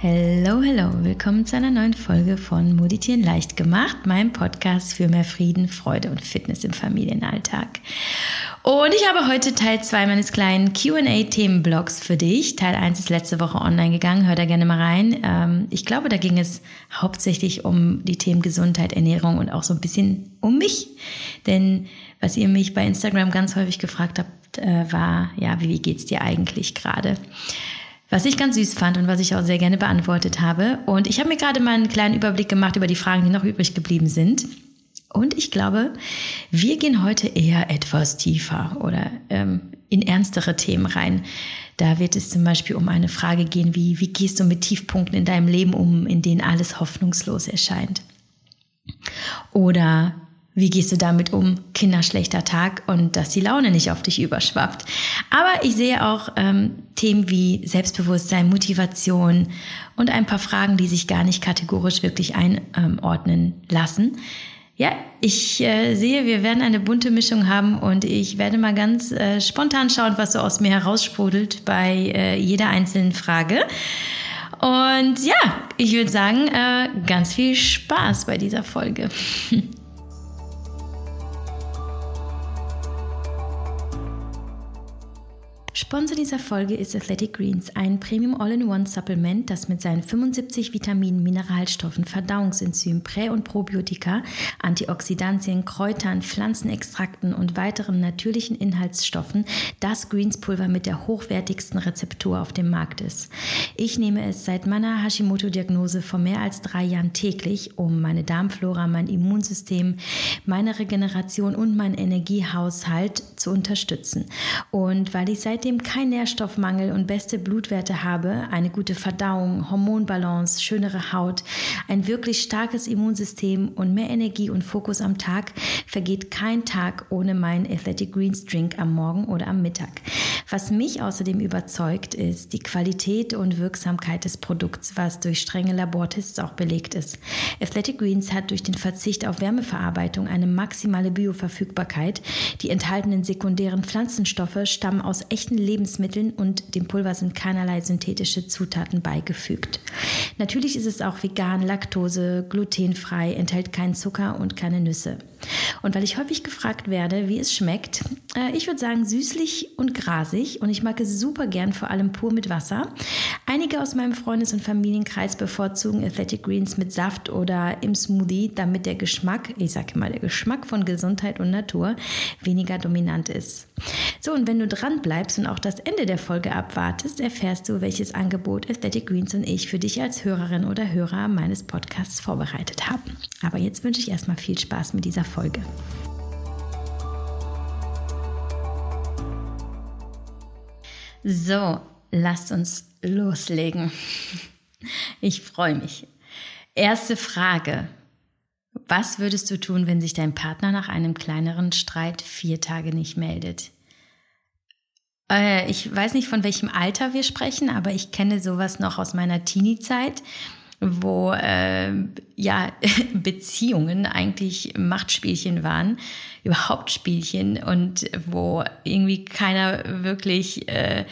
Hello, hello, willkommen zu einer neuen Folge von Moditieren leicht gemacht, meinem Podcast für mehr Frieden, Freude und Fitness im Familienalltag. Und ich habe heute Teil 2 meines kleinen QA-Themenblogs für dich. Teil 1 ist letzte Woche online gegangen, hör da gerne mal rein. Ähm, ich glaube, da ging es hauptsächlich um die Themen Gesundheit, Ernährung und auch so ein bisschen um mich. Denn was ihr mich bei Instagram ganz häufig gefragt habt, äh, war, ja, wie geht's dir eigentlich gerade? Was ich ganz süß fand und was ich auch sehr gerne beantwortet habe. Und ich habe mir gerade mal einen kleinen Überblick gemacht über die Fragen, die noch übrig geblieben sind. Und ich glaube, wir gehen heute eher etwas tiefer oder ähm, in ernstere Themen rein. Da wird es zum Beispiel um eine Frage gehen, wie, wie gehst du mit Tiefpunkten in deinem Leben um, in denen alles hoffnungslos erscheint? Oder wie gehst du damit um? Kinderschlechter Tag und dass die Laune nicht auf dich überschwappt. Aber ich sehe auch ähm, Themen wie Selbstbewusstsein, Motivation und ein paar Fragen, die sich gar nicht kategorisch wirklich einordnen lassen. Ja, ich äh, sehe, wir werden eine bunte Mischung haben und ich werde mal ganz äh, spontan schauen, was so aus mir heraussprudelt bei äh, jeder einzelnen Frage. Und ja, ich würde sagen, äh, ganz viel Spaß bei dieser Folge. Sponsor dieser Folge ist Athletic Greens, ein Premium All-in-One-Supplement, das mit seinen 75 Vitaminen, Mineralstoffen, Verdauungsenzymen, Prä- und Probiotika, Antioxidantien, Kräutern, Pflanzenextrakten und weiteren natürlichen Inhaltsstoffen das Greens-Pulver mit der hochwertigsten Rezeptur auf dem Markt ist. Ich nehme es seit meiner Hashimoto-Diagnose vor mehr als drei Jahren täglich, um meine Darmflora, mein Immunsystem, meine Regeneration und meinen Energiehaushalt zu unterstützen. Und weil ich seitdem seitdem kein Nährstoffmangel und beste Blutwerte habe, eine gute Verdauung, Hormonbalance, schönere Haut, ein wirklich starkes Immunsystem und mehr Energie und Fokus am Tag, vergeht kein Tag ohne meinen Athletic Greens Drink am Morgen oder am Mittag. Was mich außerdem überzeugt, ist die Qualität und Wirksamkeit des Produkts, was durch strenge Labortests auch belegt ist. Athletic Greens hat durch den Verzicht auf Wärmeverarbeitung eine maximale Bioverfügbarkeit. Die enthaltenen sekundären Pflanzenstoffe stammen aus echten Lebensmitteln und dem Pulver sind keinerlei synthetische Zutaten beigefügt. Natürlich ist es auch vegan, Laktose, glutenfrei, enthält keinen Zucker und keine Nüsse. Und weil ich häufig gefragt werde, wie es schmeckt, äh, ich würde sagen süßlich und grasig und ich mag es super gern, vor allem pur mit Wasser. Einige aus meinem Freundes- und Familienkreis bevorzugen Athletic Greens mit Saft oder im Smoothie, damit der Geschmack, ich sage mal, der Geschmack von Gesundheit und Natur weniger dominant ist. So, und wenn du dran bleibst und auch das Ende der Folge abwartest, erfährst du, welches Angebot Athletic Greens und ich für dich als Hörerin oder Hörer meines Podcasts vorbereitet haben. Aber jetzt wünsche ich erstmal viel Spaß mit dieser Folge. So, lasst uns loslegen. Ich freue mich. Erste Frage. Was würdest du tun, wenn sich dein Partner nach einem kleineren Streit vier Tage nicht meldet? Äh, ich weiß nicht, von welchem Alter wir sprechen, aber ich kenne sowas noch aus meiner Teenie-Zeit wo äh, ja Beziehungen eigentlich Machtspielchen waren, überhaupt Spielchen und wo irgendwie keiner wirklich äh,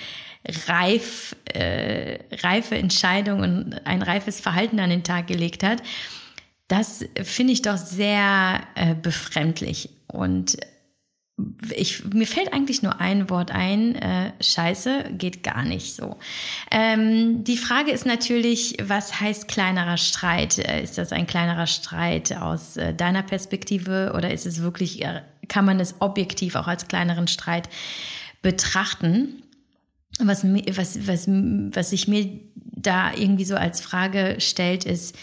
reif, äh, reife Entscheidungen und ein reifes Verhalten an den Tag gelegt hat. Das finde ich doch sehr äh, befremdlich und ich, mir fällt eigentlich nur ein Wort ein, äh, scheiße, geht gar nicht so. Ähm, die Frage ist natürlich, was heißt kleinerer Streit? Äh, ist das ein kleinerer Streit aus äh, deiner Perspektive oder ist es wirklich, äh, kann man es objektiv auch als kleineren Streit betrachten? Was, was, was, was sich mir da irgendwie so als Frage stellt, ist,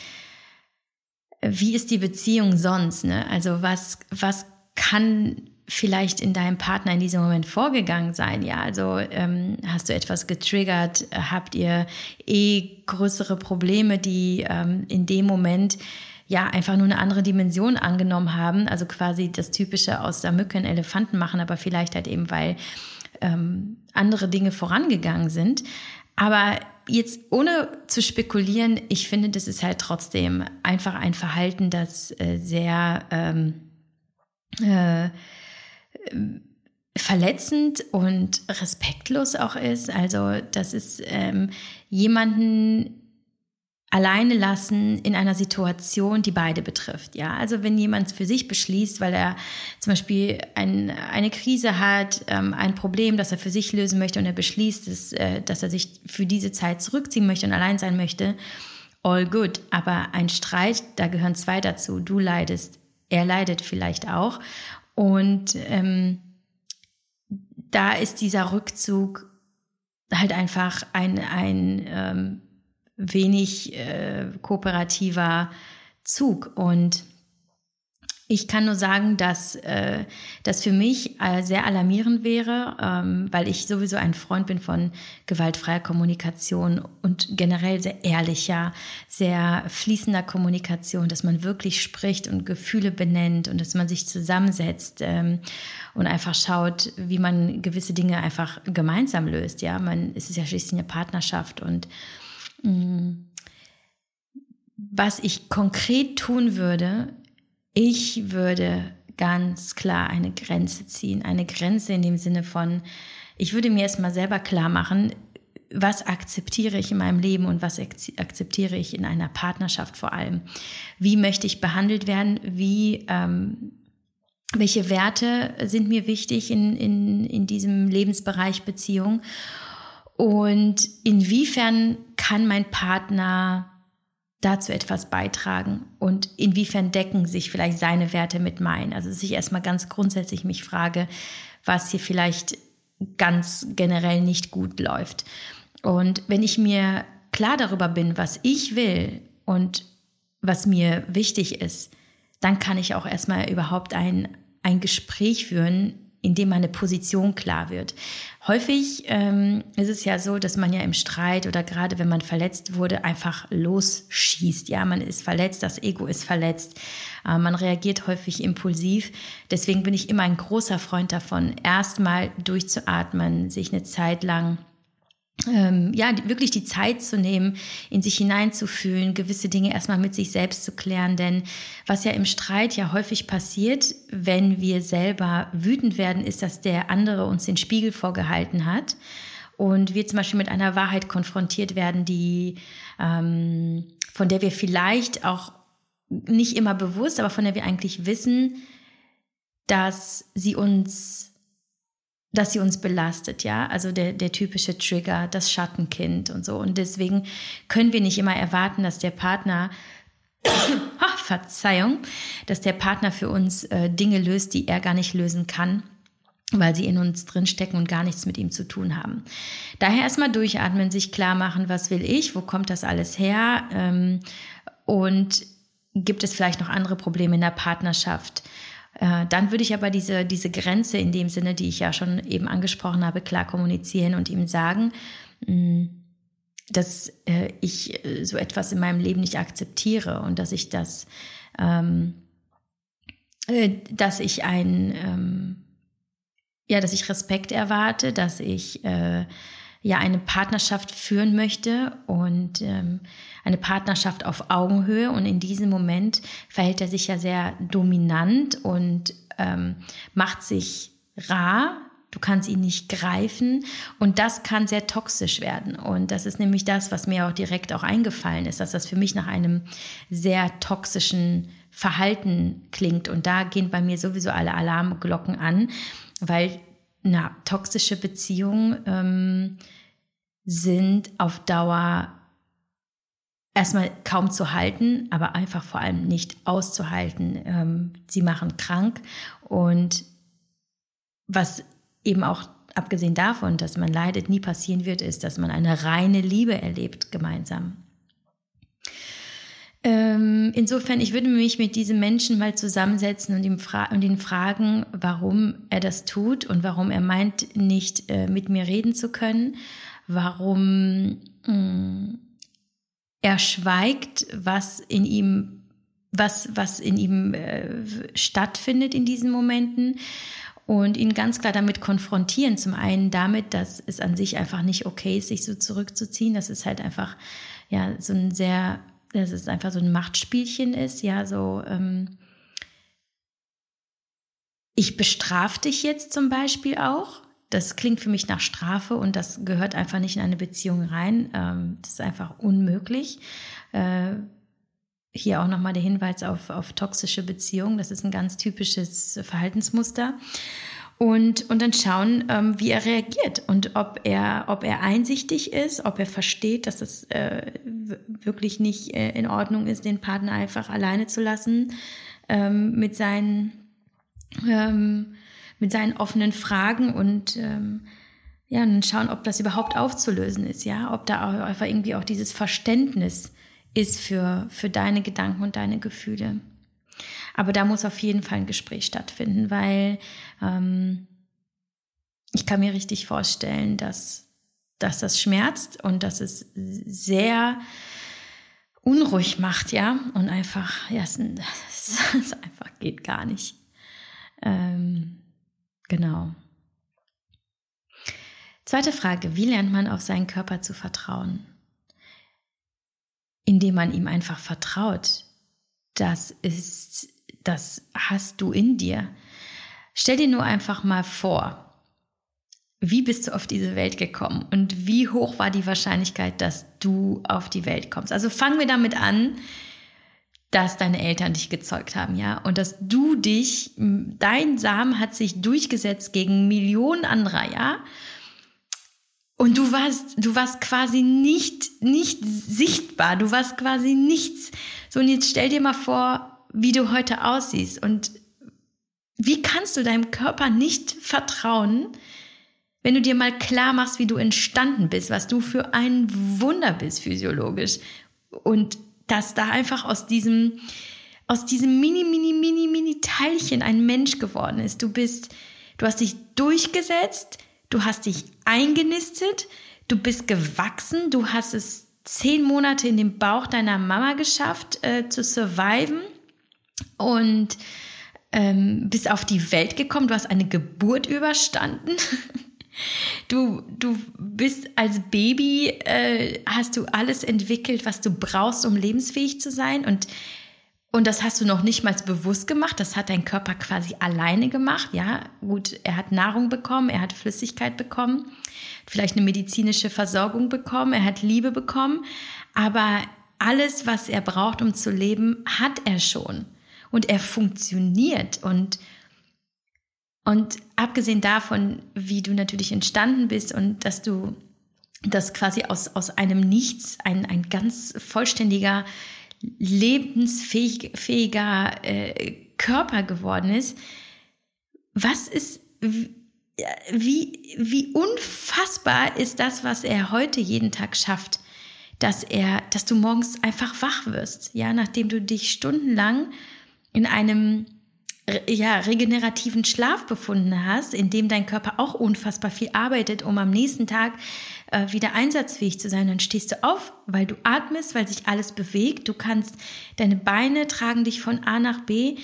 wie ist die Beziehung sonst? Ne? Also was, was kann vielleicht in deinem Partner in diesem Moment vorgegangen sein? Ja, also ähm, hast du etwas getriggert? Habt ihr eh größere Probleme, die ähm, in dem Moment ja einfach nur eine andere Dimension angenommen haben? Also quasi das Typische aus der Mücke einen Elefanten machen, aber vielleicht halt eben, weil ähm, andere Dinge vorangegangen sind. Aber jetzt ohne zu spekulieren, ich finde, das ist halt trotzdem einfach ein Verhalten, das äh, sehr ähm, äh, verletzend und respektlos auch ist. Also, das ist ähm, jemanden alleine lassen in einer Situation, die beide betrifft. Ja, also wenn jemand für sich beschließt, weil er zum Beispiel ein, eine Krise hat, ähm, ein Problem, das er für sich lösen möchte und er beschließt, dass, äh, dass er sich für diese Zeit zurückziehen möchte und allein sein möchte, all good. Aber ein Streit, da gehören zwei dazu. Du leidest, er leidet vielleicht auch. Und ähm, da ist dieser Rückzug halt einfach ein, ein ähm, wenig äh, kooperativer Zug. Und ich kann nur sagen, dass äh, das für mich äh, sehr alarmierend wäre, ähm, weil ich sowieso ein Freund bin von gewaltfreier Kommunikation und generell sehr ehrlicher, sehr fließender Kommunikation, dass man wirklich spricht und Gefühle benennt und dass man sich zusammensetzt ähm, und einfach schaut, wie man gewisse Dinge einfach gemeinsam löst. Ja, man es ist ja schließlich eine Partnerschaft und was ich konkret tun würde, ich würde ganz klar eine Grenze ziehen. Eine Grenze in dem Sinne von, ich würde mir erstmal selber klar machen, was akzeptiere ich in meinem Leben und was akzeptiere ich in einer Partnerschaft vor allem. Wie möchte ich behandelt werden? Wie, ähm, welche Werte sind mir wichtig in, in, in diesem Lebensbereich Beziehung? Und inwiefern kann mein Partner dazu etwas beitragen und inwiefern decken sich vielleicht seine Werte mit meinen? Also dass ich erstmal ganz grundsätzlich mich frage, was hier vielleicht ganz generell nicht gut läuft. Und wenn ich mir klar darüber bin, was ich will und was mir wichtig ist, dann kann ich auch erstmal überhaupt ein, ein Gespräch führen, in dem meine Position klar wird. Häufig ähm, ist es ja so, dass man ja im Streit oder gerade wenn man verletzt wurde, einfach losschießt. Ja, man ist verletzt, das Ego ist verletzt, äh, man reagiert häufig impulsiv. Deswegen bin ich immer ein großer Freund davon, erstmal durchzuatmen, sich eine Zeit lang ähm, ja, wirklich die Zeit zu nehmen, in sich hineinzufühlen, gewisse Dinge erstmal mit sich selbst zu klären. Denn was ja im Streit ja häufig passiert, wenn wir selber wütend werden, ist, dass der andere uns den Spiegel vorgehalten hat und wir zum Beispiel mit einer Wahrheit konfrontiert werden, die, ähm, von der wir vielleicht auch nicht immer bewusst, aber von der wir eigentlich wissen, dass sie uns dass sie uns belastet, ja, also der, der typische Trigger, das Schattenkind und so. Und deswegen können wir nicht immer erwarten, dass der Partner, ach, Verzeihung, dass der Partner für uns äh, Dinge löst, die er gar nicht lösen kann weil sie in uns drinstecken und gar nichts mit ihm zu tun haben. Daher erstmal durchatmen, sich klar machen, was will ich, wo kommt das alles her ähm, und gibt es vielleicht noch andere Probleme in der Partnerschaft. Äh, dann würde ich aber diese, diese Grenze in dem Sinne, die ich ja schon eben angesprochen habe, klar kommunizieren und ihm sagen, mm, dass äh, ich äh, so etwas in meinem Leben nicht akzeptiere und dass ich das, ähm, dass ich ein, ähm, ja, dass ich Respekt erwarte, dass ich äh, ja eine Partnerschaft führen möchte und ähm, eine Partnerschaft auf Augenhöhe. Und in diesem Moment verhält er sich ja sehr dominant und ähm, macht sich rar. Du kannst ihn nicht greifen und das kann sehr toxisch werden. Und das ist nämlich das, was mir auch direkt auch eingefallen ist, dass das für mich nach einem sehr toxischen Verhalten klingt. Und da gehen bei mir sowieso alle Alarmglocken an, weil na, toxische Beziehungen ähm, sind auf Dauer erstmal kaum zu halten, aber einfach vor allem nicht auszuhalten. Ähm, sie machen krank und was eben auch abgesehen davon, dass man leidet, nie passieren wird, ist, dass man eine reine Liebe erlebt gemeinsam. Ähm, insofern, ich würde mich mit diesem Menschen mal zusammensetzen und, ihm fra und ihn fragen, warum er das tut und warum er meint, nicht äh, mit mir reden zu können, warum mh, mm, er schweigt, was in ihm, was, was in ihm äh, stattfindet in diesen Momenten und ihn ganz klar damit konfrontieren. Zum einen damit, dass es an sich einfach nicht okay ist, sich so zurückzuziehen. Das ist halt einfach, ja, so ein sehr dass es einfach so ein Machtspielchen ist, ja, so, ähm, ich bestrafe dich jetzt zum Beispiel auch, Das klingt für mich nach Strafe und das gehört einfach nicht in eine Beziehung rein. Ähm, das ist einfach unmöglich. Äh, hier auch nochmal der Hinweis auf, auf toxische Beziehungen. Das ist ein ganz typisches Verhaltensmuster. Und, und dann schauen, ähm, wie er reagiert und ob er, ob er einsichtig ist, ob er versteht, dass es äh, wirklich nicht äh, in Ordnung ist, den Partner einfach alleine zu lassen ähm, mit seinen ähm, mit seinen offenen Fragen und ähm, ja, und dann schauen, ob das überhaupt aufzulösen ist, ja, ob da auch einfach irgendwie auch dieses Verständnis ist für, für deine Gedanken und deine Gefühle. Aber da muss auf jeden Fall ein Gespräch stattfinden, weil ähm, ich kann mir richtig vorstellen, dass, dass das schmerzt und dass es sehr unruhig macht, ja, und einfach, ja, es, es, es einfach geht gar nicht. Ähm, genau. Zweite Frage, wie lernt man auf seinen Körper zu vertrauen? Indem man ihm einfach vertraut. Das ist, das hast du in dir. Stell dir nur einfach mal vor, wie bist du auf diese Welt gekommen und wie hoch war die Wahrscheinlichkeit, dass du auf die Welt kommst? Also fangen wir damit an, dass deine Eltern dich gezeugt haben, ja, und dass du dich, dein Samen hat sich durchgesetzt gegen Millionen anderer, ja, und du warst, du warst quasi nicht, nicht sichtbar, du warst quasi nichts. So, und jetzt stell dir mal vor, wie du heute aussiehst und wie kannst du deinem Körper nicht vertrauen, wenn du dir mal klar machst, wie du entstanden bist, was du für ein Wunder bist physiologisch und dass da einfach aus diesem, aus diesem mini, mini, mini, mini Teilchen ein Mensch geworden ist. Du bist, du hast dich durchgesetzt, du hast dich eingenistet, du bist gewachsen, du hast es zehn Monate in dem Bauch deiner Mama geschafft äh, zu surviven und ähm, bist auf die Welt gekommen, du hast eine Geburt überstanden. Du, du bist als Baby, äh, hast du alles entwickelt, was du brauchst, um lebensfähig zu sein. Und, und das hast du noch nicht mal bewusst gemacht. Das hat dein Körper quasi alleine gemacht. Ja, gut, er hat Nahrung bekommen, er hat Flüssigkeit bekommen, vielleicht eine medizinische Versorgung bekommen, er hat Liebe bekommen. Aber alles, was er braucht, um zu leben, hat er schon. Und er funktioniert. Und und abgesehen davon, wie du natürlich entstanden bist und dass du das quasi aus, aus einem Nichts ein, ein ganz vollständiger, lebensfähiger äh, Körper geworden ist, was ist, wie, wie unfassbar ist das, was er heute jeden Tag schafft, dass er, dass du morgens einfach wach wirst, ja, nachdem du dich stundenlang in einem ja, regenerativen Schlaf befunden hast, in dem dein Körper auch unfassbar viel arbeitet, um am nächsten Tag äh, wieder einsatzfähig zu sein, dann stehst du auf, weil du atmest, weil sich alles bewegt. Du kannst, deine Beine tragen dich von A nach B.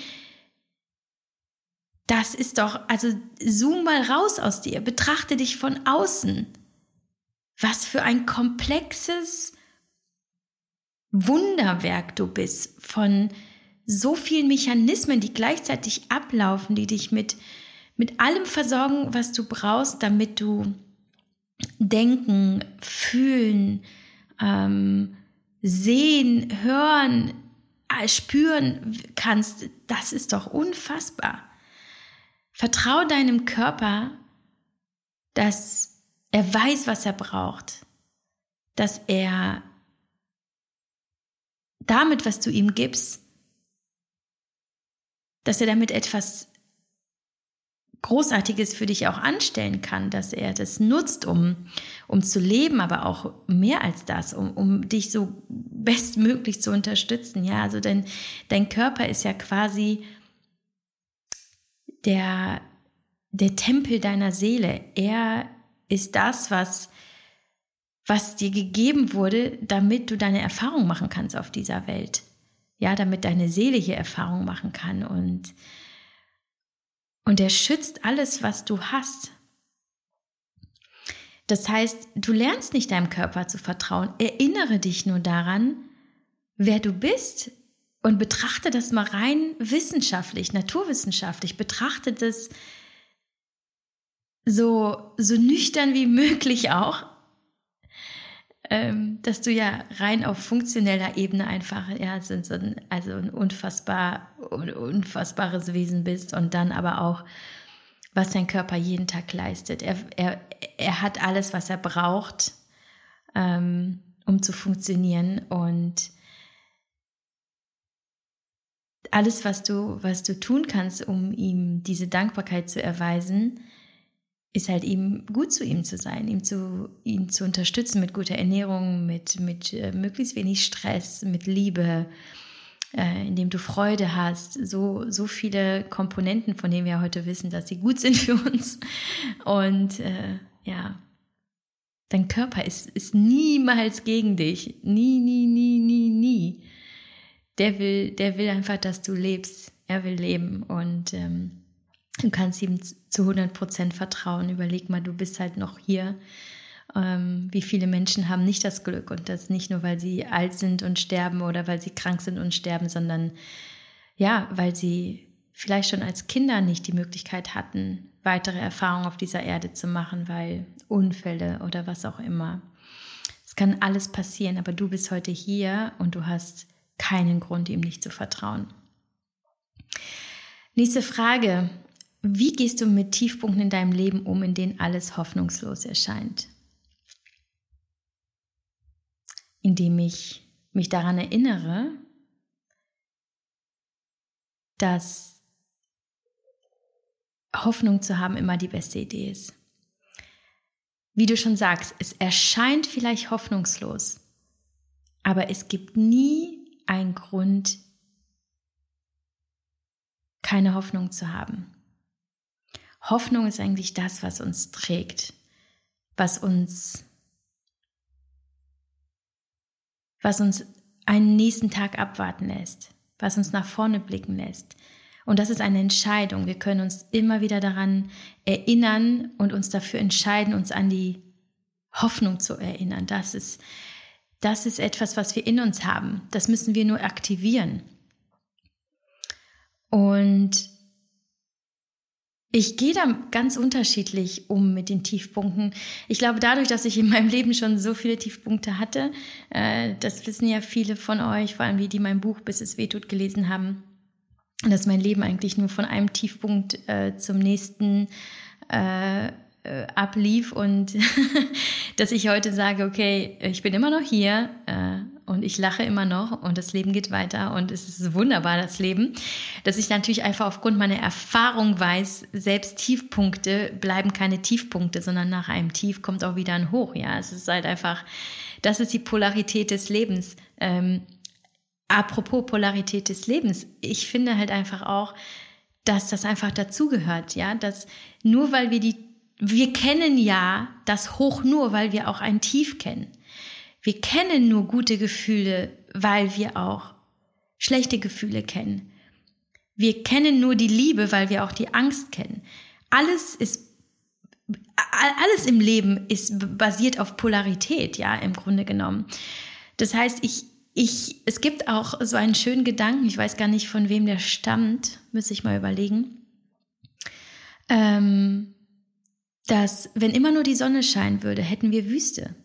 Das ist doch, also zoom mal raus aus dir, betrachte dich von außen. Was für ein komplexes Wunderwerk du bist von so vielen Mechanismen, die gleichzeitig ablaufen, die dich mit, mit allem versorgen, was du brauchst, damit du denken, fühlen, ähm, sehen, hören, äh, spüren kannst, das ist doch unfassbar. Vertrau deinem Körper, dass er weiß, was er braucht, dass er damit, was du ihm gibst, dass er damit etwas Großartiges für dich auch anstellen kann, dass er das nutzt, um, um zu leben, aber auch mehr als das, um, um dich so bestmöglich zu unterstützen. Ja, also dein, dein Körper ist ja quasi der, der Tempel deiner Seele. Er ist das, was, was dir gegeben wurde, damit du deine Erfahrung machen kannst auf dieser Welt ja, damit deine Seele hier Erfahrung machen kann und und er schützt alles, was du hast. Das heißt, du lernst nicht deinem Körper zu vertrauen. Erinnere dich nur daran, wer du bist und betrachte das mal rein wissenschaftlich, naturwissenschaftlich. Betrachte das so, so nüchtern wie möglich auch, ähm, dass du ja rein auf funktioneller Ebene einfach ja, so ein, also ein unfassbar, unfassbares Wesen bist und dann aber auch, was dein Körper jeden Tag leistet. Er, er, er hat alles, was er braucht, ähm, um zu funktionieren und alles, was du, was du tun kannst, um ihm diese Dankbarkeit zu erweisen, ist halt ihm gut zu ihm zu sein, ihm zu, ihn zu unterstützen mit guter Ernährung, mit, mit äh, möglichst wenig Stress, mit Liebe, äh, indem du Freude hast. So, so viele Komponenten, von denen wir heute wissen, dass sie gut sind für uns. Und äh, ja, dein Körper ist, ist niemals gegen dich. Nie, nie, nie, nie, nie. Der will, der will einfach, dass du lebst. Er will leben und ähm, Du kannst ihm zu 100 Prozent vertrauen. Überleg mal, du bist halt noch hier. Ähm, wie viele Menschen haben nicht das Glück und das nicht nur, weil sie alt sind und sterben oder weil sie krank sind und sterben, sondern ja, weil sie vielleicht schon als Kinder nicht die Möglichkeit hatten, weitere Erfahrungen auf dieser Erde zu machen, weil Unfälle oder was auch immer. Es kann alles passieren, aber du bist heute hier und du hast keinen Grund, ihm nicht zu vertrauen. Nächste Frage. Wie gehst du mit Tiefpunkten in deinem Leben um, in denen alles hoffnungslos erscheint? Indem ich mich daran erinnere, dass Hoffnung zu haben immer die beste Idee ist. Wie du schon sagst, es erscheint vielleicht hoffnungslos, aber es gibt nie einen Grund, keine Hoffnung zu haben. Hoffnung ist eigentlich das, was uns trägt, was uns, was uns einen nächsten Tag abwarten lässt, was uns nach vorne blicken lässt. Und das ist eine Entscheidung. Wir können uns immer wieder daran erinnern und uns dafür entscheiden, uns an die Hoffnung zu erinnern. Das ist, das ist etwas, was wir in uns haben. Das müssen wir nur aktivieren. Und ich gehe da ganz unterschiedlich um mit den Tiefpunkten. Ich glaube, dadurch, dass ich in meinem Leben schon so viele Tiefpunkte hatte, äh, das wissen ja viele von euch, vor allem die, die mein Buch Bis es wehtut gelesen haben, dass mein Leben eigentlich nur von einem Tiefpunkt äh, zum nächsten äh, äh ablief und dass ich heute sage, okay, ich bin immer noch hier, äh, und ich lache immer noch und das Leben geht weiter und es ist wunderbar, das Leben, dass ich natürlich einfach aufgrund meiner Erfahrung weiß, selbst Tiefpunkte bleiben keine Tiefpunkte, sondern nach einem Tief kommt auch wieder ein Hoch. Ja, es ist halt einfach, das ist die Polarität des Lebens. Ähm, apropos Polarität des Lebens, ich finde halt einfach auch, dass das einfach dazugehört, ja, dass nur weil wir die, wir kennen ja das Hoch nur, weil wir auch ein Tief kennen. Wir kennen nur gute Gefühle, weil wir auch schlechte Gefühle kennen. Wir kennen nur die Liebe, weil wir auch die Angst kennen. Alles ist alles im Leben ist basiert auf Polarität, ja, im Grunde genommen. Das heißt, ich, ich, es gibt auch so einen schönen Gedanken, ich weiß gar nicht, von wem der stammt, müsste ich mal überlegen, ähm, dass wenn immer nur die Sonne scheinen würde, hätten wir Wüste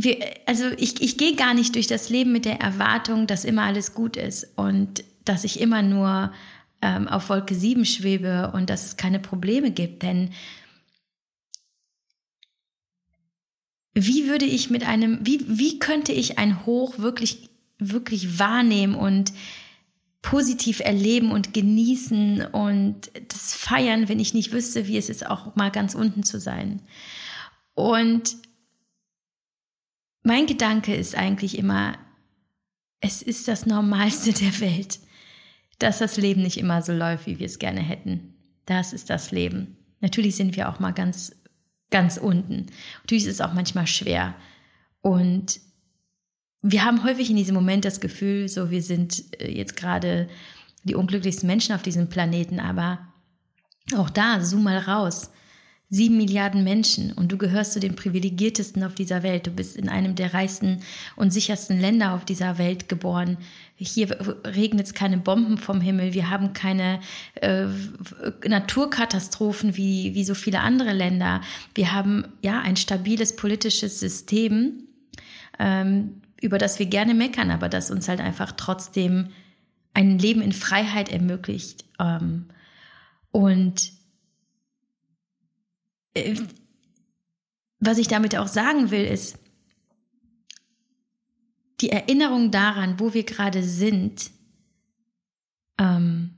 wir, also ich, ich gehe gar nicht durch das Leben mit der Erwartung, dass immer alles gut ist und dass ich immer nur ähm, auf Wolke 7 schwebe und dass es keine Probleme gibt. Denn wie würde ich mit einem, wie, wie könnte ich ein Hoch wirklich, wirklich wahrnehmen und positiv erleben und genießen und das feiern, wenn ich nicht wüsste, wie es ist, auch mal ganz unten zu sein. Und mein Gedanke ist eigentlich immer, es ist das Normalste der Welt, dass das Leben nicht immer so läuft, wie wir es gerne hätten. Das ist das Leben. Natürlich sind wir auch mal ganz, ganz unten. Natürlich ist es auch manchmal schwer. Und wir haben häufig in diesem Moment das Gefühl, so wir sind äh, jetzt gerade die unglücklichsten Menschen auf diesem Planeten, aber auch da, zoom mal raus. Sieben Milliarden Menschen und du gehörst zu den privilegiertesten auf dieser Welt. Du bist in einem der reichsten und sichersten Länder auf dieser Welt geboren. Hier regnet es keine Bomben vom Himmel. Wir haben keine äh, Naturkatastrophen wie, wie so viele andere Länder. Wir haben ja ein stabiles politisches System, ähm, über das wir gerne meckern, aber das uns halt einfach trotzdem ein Leben in Freiheit ermöglicht. Ähm, und was ich damit auch sagen will, ist, die Erinnerung daran, wo wir gerade sind, ähm,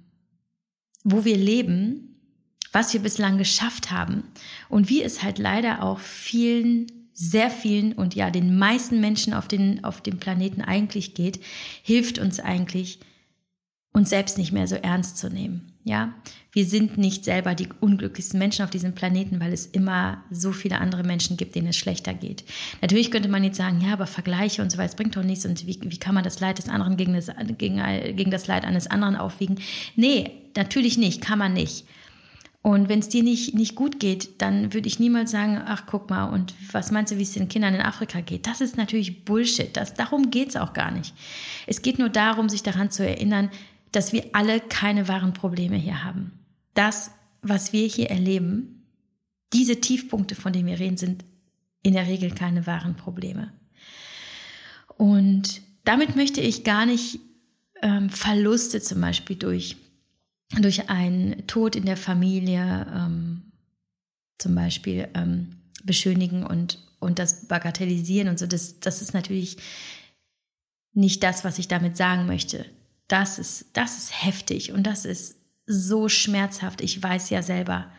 wo wir leben, was wir bislang geschafft haben und wie es halt leider auch vielen, sehr vielen und ja den meisten Menschen auf, den, auf dem Planeten eigentlich geht, hilft uns eigentlich, uns selbst nicht mehr so ernst zu nehmen. Ja, wir sind nicht selber die unglücklichsten Menschen auf diesem Planeten, weil es immer so viele andere Menschen gibt, denen es schlechter geht. Natürlich könnte man jetzt sagen, ja, aber Vergleiche und so weiter, bringt doch nichts und wie, wie kann man das Leid des anderen gegen das, gegen, gegen das Leid eines anderen aufwiegen? Nee, natürlich nicht, kann man nicht. Und wenn es dir nicht, nicht gut geht, dann würde ich niemals sagen, ach guck mal, und was meinst du, wie es den Kindern in Afrika geht? Das ist natürlich Bullshit. Das, darum geht es auch gar nicht. Es geht nur darum, sich daran zu erinnern, dass wir alle keine wahren Probleme hier haben. Das, was wir hier erleben, diese Tiefpunkte, von denen wir reden, sind in der Regel keine wahren Probleme. Und damit möchte ich gar nicht ähm, Verluste zum Beispiel durch, durch einen Tod in der Familie ähm, zum Beispiel ähm, beschönigen und, und das bagatellisieren und so. Das, das ist natürlich nicht das, was ich damit sagen möchte das ist, das ist heftig und das ist so schmerzhaft. Ich weiß ja selber,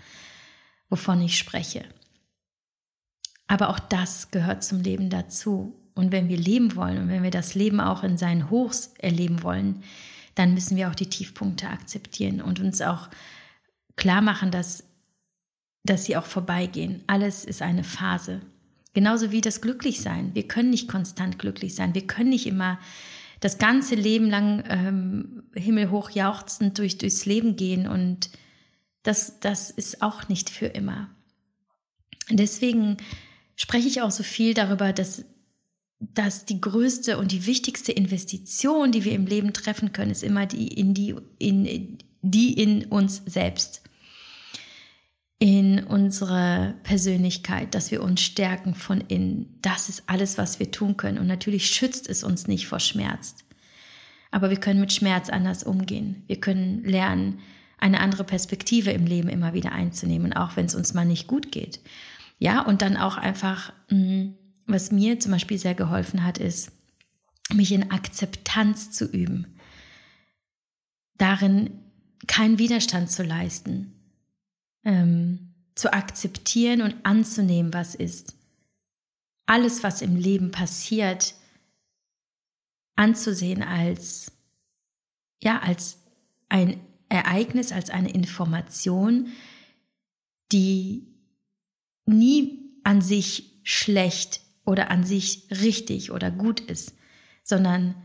wovon ich spreche. Aber auch das gehört zum Leben dazu. Und wenn wir leben wollen und wenn wir das Leben auch in seinen Hochs erleben wollen, dann müssen wir auch die Tiefpunkte akzeptieren und uns auch klar machen, dass, dass sie auch vorbeigehen. Alles ist eine Phase. Genauso wie das Glücklichsein. Wir können nicht konstant glücklich sein. Wir können nicht immer das ganze Leben lang ähm, himmelhoch jauchzend durch, durchs Leben gehen und das, das ist auch nicht für immer. Deswegen spreche ich auch so viel darüber, dass, dass die größte und die wichtigste Investition, die wir im Leben treffen können, ist immer die in die, in, die in uns selbst in unsere Persönlichkeit, dass wir uns stärken von innen. Das ist alles, was wir tun können. Und natürlich schützt es uns nicht vor Schmerz. Aber wir können mit Schmerz anders umgehen. Wir können lernen, eine andere Perspektive im Leben immer wieder einzunehmen, auch wenn es uns mal nicht gut geht. Ja, und dann auch einfach, mm, was mir zum Beispiel sehr geholfen hat, ist, mich in Akzeptanz zu üben. Darin keinen Widerstand zu leisten, ähm, zu akzeptieren und anzunehmen, was ist. Alles, was im Leben passiert, anzusehen als, ja, als ein Ereignis, als eine Information, die nie an sich schlecht oder an sich richtig oder gut ist, sondern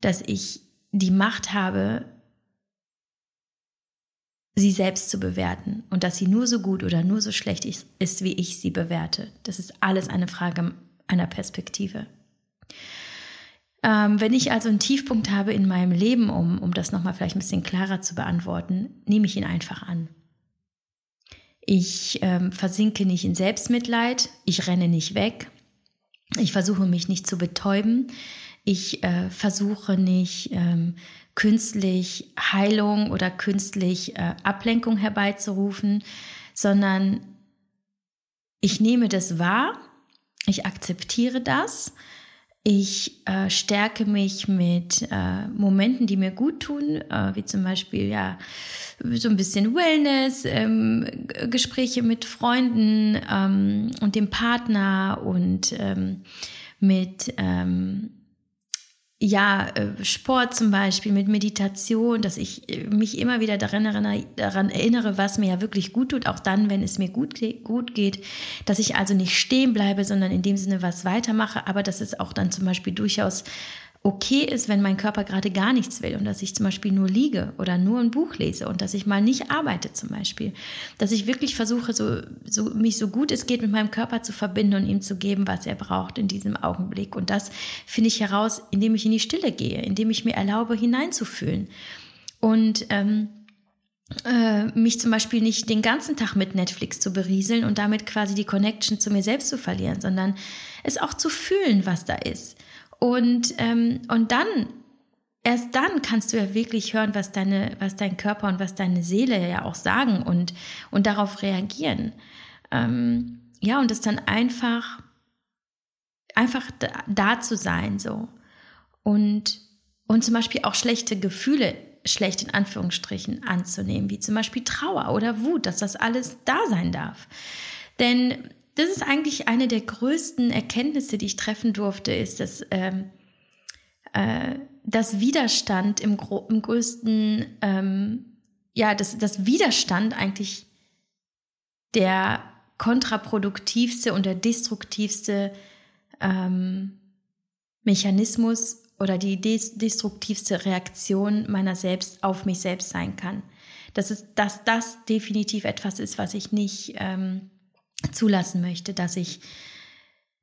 dass ich die Macht habe, sie selbst zu bewerten und dass sie nur so gut oder nur so schlecht ist, wie ich sie bewerte. Das ist alles eine Frage einer Perspektive. Ähm, wenn ich also einen Tiefpunkt habe in meinem Leben, um, um das nochmal vielleicht ein bisschen klarer zu beantworten, nehme ich ihn einfach an. Ich ähm, versinke nicht in Selbstmitleid, ich renne nicht weg, ich versuche mich nicht zu betäuben, ich äh, versuche nicht ähm, künstlich Heilung oder künstlich äh, Ablenkung herbeizurufen, sondern ich nehme das wahr, ich akzeptiere das, ich äh, stärke mich mit äh, Momenten, die mir gut tun, äh, wie zum Beispiel ja so ein bisschen Wellness, ähm, Gespräche mit Freunden ähm, und dem Partner und ähm, mit ähm, ja, äh, Sport zum Beispiel, mit Meditation, dass ich äh, mich immer wieder daran erinnere, daran erinnere, was mir ja wirklich gut tut, auch dann, wenn es mir gut, gut geht, dass ich also nicht stehen bleibe, sondern in dem Sinne was weitermache, aber dass es auch dann zum Beispiel durchaus okay ist, wenn mein Körper gerade gar nichts will und dass ich zum Beispiel nur liege oder nur ein Buch lese und dass ich mal nicht arbeite zum Beispiel. Dass ich wirklich versuche, so, so, mich so gut es geht mit meinem Körper zu verbinden und ihm zu geben, was er braucht in diesem Augenblick. Und das finde ich heraus, indem ich in die Stille gehe, indem ich mir erlaube, hineinzufühlen. Und ähm, äh, mich zum Beispiel nicht den ganzen Tag mit Netflix zu berieseln und damit quasi die Connection zu mir selbst zu verlieren, sondern es auch zu fühlen, was da ist. Und, ähm, und dann, erst dann kannst du ja wirklich hören, was deine, was dein Körper und was deine Seele ja auch sagen und, und darauf reagieren. Ähm, ja, und es dann einfach, einfach da, da zu sein, so. Und, und zum Beispiel auch schlechte Gefühle schlecht in Anführungsstrichen anzunehmen, wie zum Beispiel Trauer oder Wut, dass das alles da sein darf. Denn das ist eigentlich eine der größten Erkenntnisse, die ich treffen durfte, ist, dass ähm, äh, das Widerstand im, im größten, ähm, ja, das, das Widerstand eigentlich der kontraproduktivste und der destruktivste ähm, Mechanismus oder die destruktivste Reaktion meiner selbst auf mich selbst sein kann. Das ist, dass das definitiv etwas ist, was ich nicht ähm, zulassen möchte, dass ich,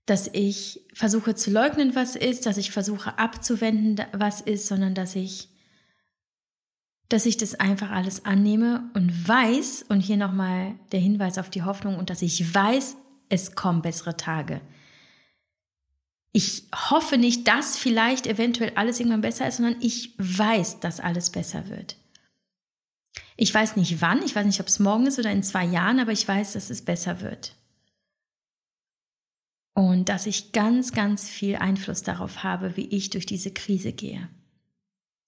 dass ich versuche zu leugnen, was ist, dass ich versuche abzuwenden, was ist, sondern dass ich, dass ich das einfach alles annehme und weiß, und hier nochmal der Hinweis auf die Hoffnung, und dass ich weiß, es kommen bessere Tage. Ich hoffe nicht, dass vielleicht eventuell alles irgendwann besser ist, sondern ich weiß, dass alles besser wird. Ich weiß nicht wann, ich weiß nicht, ob es morgen ist oder in zwei Jahren, aber ich weiß, dass es besser wird. Und dass ich ganz, ganz viel Einfluss darauf habe, wie ich durch diese Krise gehe.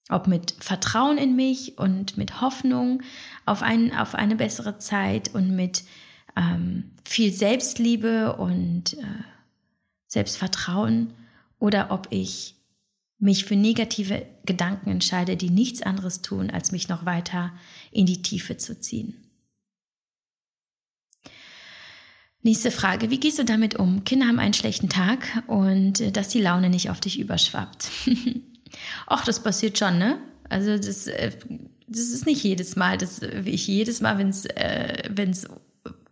Ob mit Vertrauen in mich und mit Hoffnung auf, ein, auf eine bessere Zeit und mit ähm, viel Selbstliebe und äh, Selbstvertrauen oder ob ich mich für negative Gedanken entscheide, die nichts anderes tun, als mich noch weiter in die Tiefe zu ziehen. Nächste Frage. Wie gehst du damit um? Kinder haben einen schlechten Tag und äh, dass die Laune nicht auf dich überschwappt. Ach, das passiert schon, ne? Also das, äh, das ist nicht jedes Mal, dass ich jedes Mal, wenn es, äh,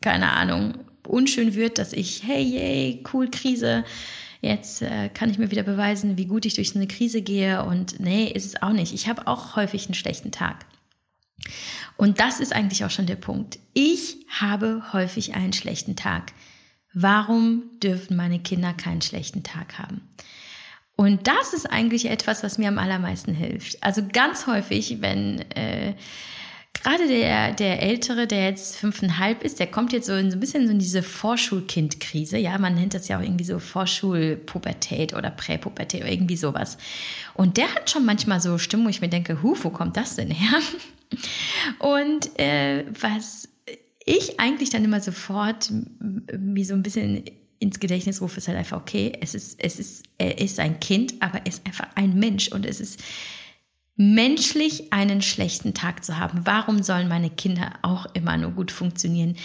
keine Ahnung, unschön wird, dass ich, hey, yay, cool, Krise, jetzt äh, kann ich mir wieder beweisen, wie gut ich durch so eine Krise gehe. Und nee, ist es auch nicht. Ich habe auch häufig einen schlechten Tag. Und das ist eigentlich auch schon der Punkt. Ich habe häufig einen schlechten Tag. Warum dürfen meine Kinder keinen schlechten Tag haben? Und das ist eigentlich etwas, was mir am allermeisten hilft. Also ganz häufig, wenn äh, gerade der, der Ältere, der jetzt fünfeinhalb ist, der kommt jetzt so, in, so ein bisschen so in diese Vorschulkindkrise. Ja, man nennt das ja auch irgendwie so Vorschulpubertät oder Präpubertät oder irgendwie sowas. Und der hat schon manchmal so Stimmen, wo ich mir denke, hu, wo kommt das denn her? Und äh, was ich eigentlich dann immer sofort mir so ein bisschen ins Gedächtnis rufe, ist halt einfach, okay, es ist, es ist, er ist ein Kind, aber er ist einfach ein Mensch und es ist menschlich einen schlechten Tag zu haben. Warum sollen meine Kinder auch immer nur gut funktionieren?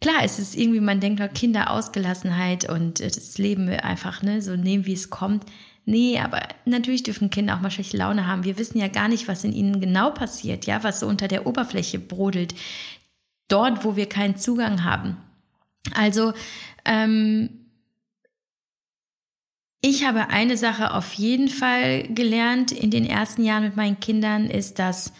Klar, es ist irgendwie, man denkt, Kinder Ausgelassenheit und das Leben einfach, ne, so nehmen, wie es kommt. Nee, aber natürlich dürfen Kinder auch mal schlechte Laune haben. Wir wissen ja gar nicht, was in ihnen genau passiert, ja, was so unter der Oberfläche brodelt. Dort, wo wir keinen Zugang haben. Also, ähm, ich habe eine Sache auf jeden Fall gelernt in den ersten Jahren mit meinen Kindern, ist, dass,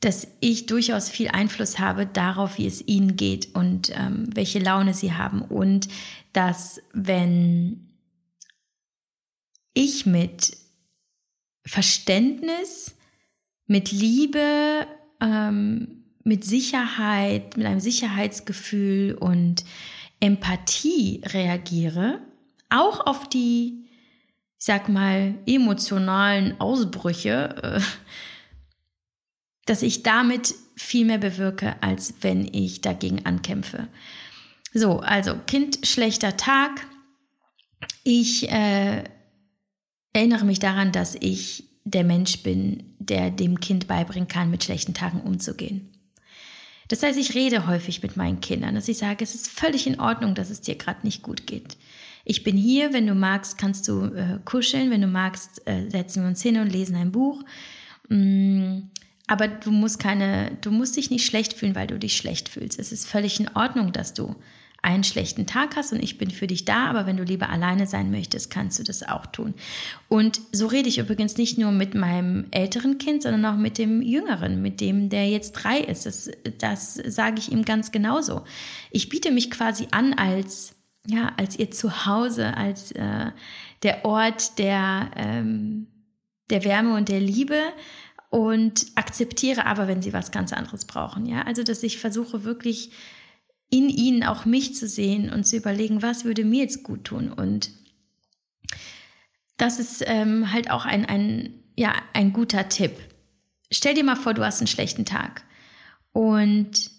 dass ich durchaus viel Einfluss habe darauf, wie es ihnen geht und ähm, welche Laune sie haben. Und dass, wenn ich mit Verständnis, mit Liebe, ähm, mit Sicherheit, mit einem Sicherheitsgefühl und Empathie reagiere, auch auf die ich sag mal, emotionalen Ausbrüche, äh, dass ich damit viel mehr bewirke, als wenn ich dagegen ankämpfe. So, also Kind, schlechter Tag. Ich äh, erinnere mich daran, dass ich der Mensch bin, der dem Kind beibringen kann, mit schlechten Tagen umzugehen. Das heißt, ich rede häufig mit meinen Kindern, dass ich sage, es ist völlig in Ordnung, dass es dir gerade nicht gut geht. Ich bin hier, wenn du magst, kannst du äh, kuscheln, wenn du magst, äh, setzen wir uns hin und lesen ein Buch. Mm, aber du musst keine, du musst dich nicht schlecht fühlen, weil du dich schlecht fühlst. Es ist völlig in Ordnung, dass du einen schlechten Tag hast und ich bin für dich da, aber wenn du lieber alleine sein möchtest, kannst du das auch tun. Und so rede ich übrigens nicht nur mit meinem älteren Kind, sondern auch mit dem jüngeren, mit dem, der jetzt drei ist. Das, das sage ich ihm ganz genauso. Ich biete mich quasi an als, ja, als ihr Zuhause, als äh, der Ort der, ähm, der Wärme und der Liebe und akzeptiere aber, wenn sie was ganz anderes brauchen. Ja, also dass ich versuche wirklich in ihnen auch mich zu sehen und zu überlegen, was würde mir jetzt gut tun. Und das ist ähm, halt auch ein, ein, ja, ein guter Tipp. Stell dir mal vor, du hast einen schlechten Tag. Und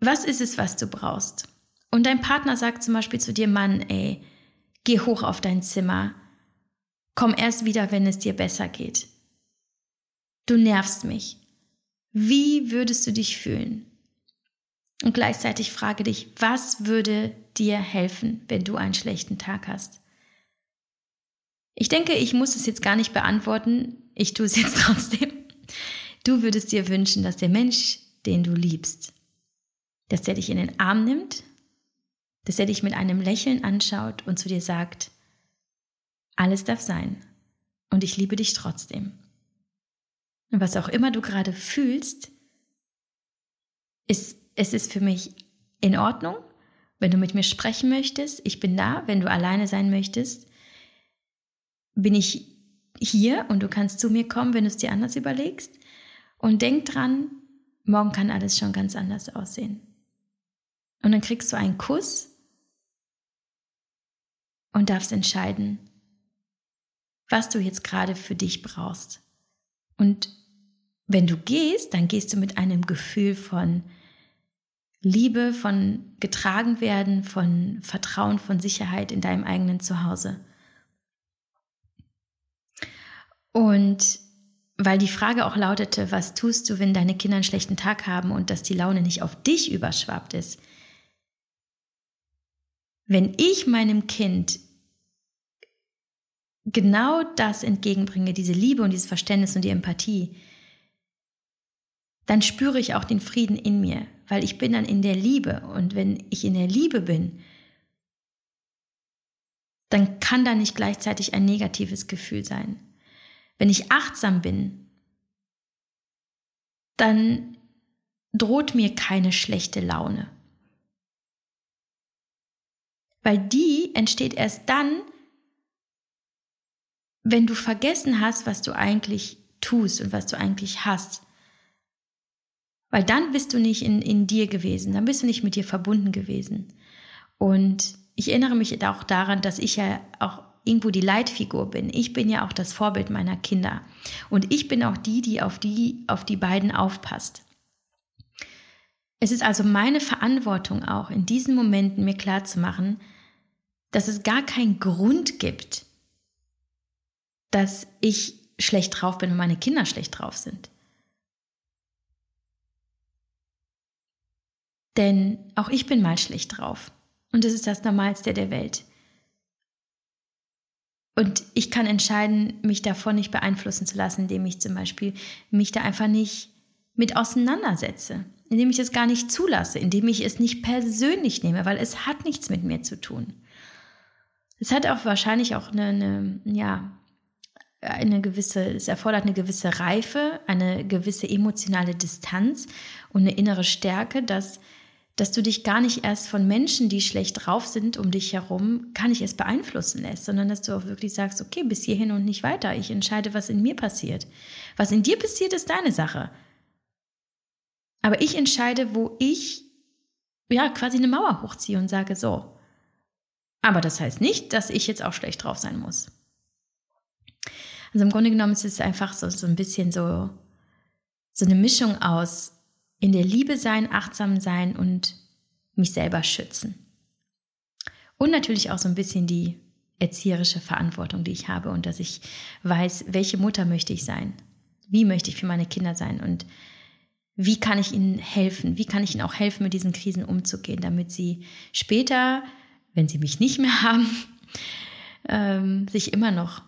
was ist es, was du brauchst? Und dein Partner sagt zum Beispiel zu dir, Mann, ey, geh hoch auf dein Zimmer. Komm erst wieder, wenn es dir besser geht. Du nervst mich. Wie würdest du dich fühlen? Und gleichzeitig frage dich, was würde dir helfen, wenn du einen schlechten Tag hast? Ich denke, ich muss es jetzt gar nicht beantworten. Ich tue es jetzt trotzdem. Du würdest dir wünschen, dass der Mensch, den du liebst, dass der dich in den Arm nimmt, dass er dich mit einem Lächeln anschaut und zu dir sagt, alles darf sein und ich liebe dich trotzdem. Und was auch immer du gerade fühlst, ist es ist für mich in Ordnung, wenn du mit mir sprechen möchtest. Ich bin da, wenn du alleine sein möchtest. Bin ich hier und du kannst zu mir kommen, wenn du es dir anders überlegst. Und denk dran, morgen kann alles schon ganz anders aussehen. Und dann kriegst du einen Kuss und darfst entscheiden, was du jetzt gerade für dich brauchst. Und wenn du gehst, dann gehst du mit einem Gefühl von Liebe, von getragen werden, von Vertrauen, von Sicherheit in deinem eigenen Zuhause. Und weil die Frage auch lautete, was tust du, wenn deine Kinder einen schlechten Tag haben und dass die Laune nicht auf dich überschwappt ist? Wenn ich meinem Kind genau das entgegenbringe, diese Liebe und dieses Verständnis und die Empathie, dann spüre ich auch den Frieden in mir, weil ich bin dann in der Liebe. Und wenn ich in der Liebe bin, dann kann da nicht gleichzeitig ein negatives Gefühl sein. Wenn ich achtsam bin, dann droht mir keine schlechte Laune. Weil die entsteht erst dann, wenn du vergessen hast, was du eigentlich tust und was du eigentlich hast. Weil dann bist du nicht in, in dir gewesen, dann bist du nicht mit dir verbunden gewesen. Und ich erinnere mich auch daran, dass ich ja auch irgendwo die Leitfigur bin. Ich bin ja auch das Vorbild meiner Kinder. Und ich bin auch die, die auf die, auf die beiden aufpasst. Es ist also meine Verantwortung auch in diesen Momenten mir klarzumachen, dass es gar keinen Grund gibt, dass ich schlecht drauf bin und meine Kinder schlecht drauf sind. Denn auch ich bin mal schlecht drauf. Und das ist das Normalste der Welt. Und ich kann entscheiden, mich davon nicht beeinflussen zu lassen, indem ich zum Beispiel mich da einfach nicht mit auseinandersetze, indem ich es gar nicht zulasse, indem ich es nicht persönlich nehme, weil es hat nichts mit mir zu tun. Es hat auch wahrscheinlich auch eine, eine ja, eine gewisse, es erfordert eine gewisse Reife, eine gewisse emotionale Distanz und eine innere Stärke, dass dass du dich gar nicht erst von Menschen, die schlecht drauf sind, um dich herum, gar nicht erst beeinflussen lässt, sondern dass du auch wirklich sagst, okay, bis hierhin und nicht weiter. Ich entscheide, was in mir passiert. Was in dir passiert, ist deine Sache. Aber ich entscheide, wo ich ja quasi eine Mauer hochziehe und sage so. Aber das heißt nicht, dass ich jetzt auch schlecht drauf sein muss. Also im Grunde genommen ist es einfach so, so ein bisschen so, so eine Mischung aus in der Liebe sein, achtsam sein und mich selber schützen. Und natürlich auch so ein bisschen die erzieherische Verantwortung, die ich habe und dass ich weiß, welche Mutter möchte ich sein, wie möchte ich für meine Kinder sein. Und wie kann ich ihnen helfen? Wie kann ich ihnen auch helfen, mit diesen Krisen umzugehen, damit sie später, wenn sie mich nicht mehr haben, ähm, sich immer noch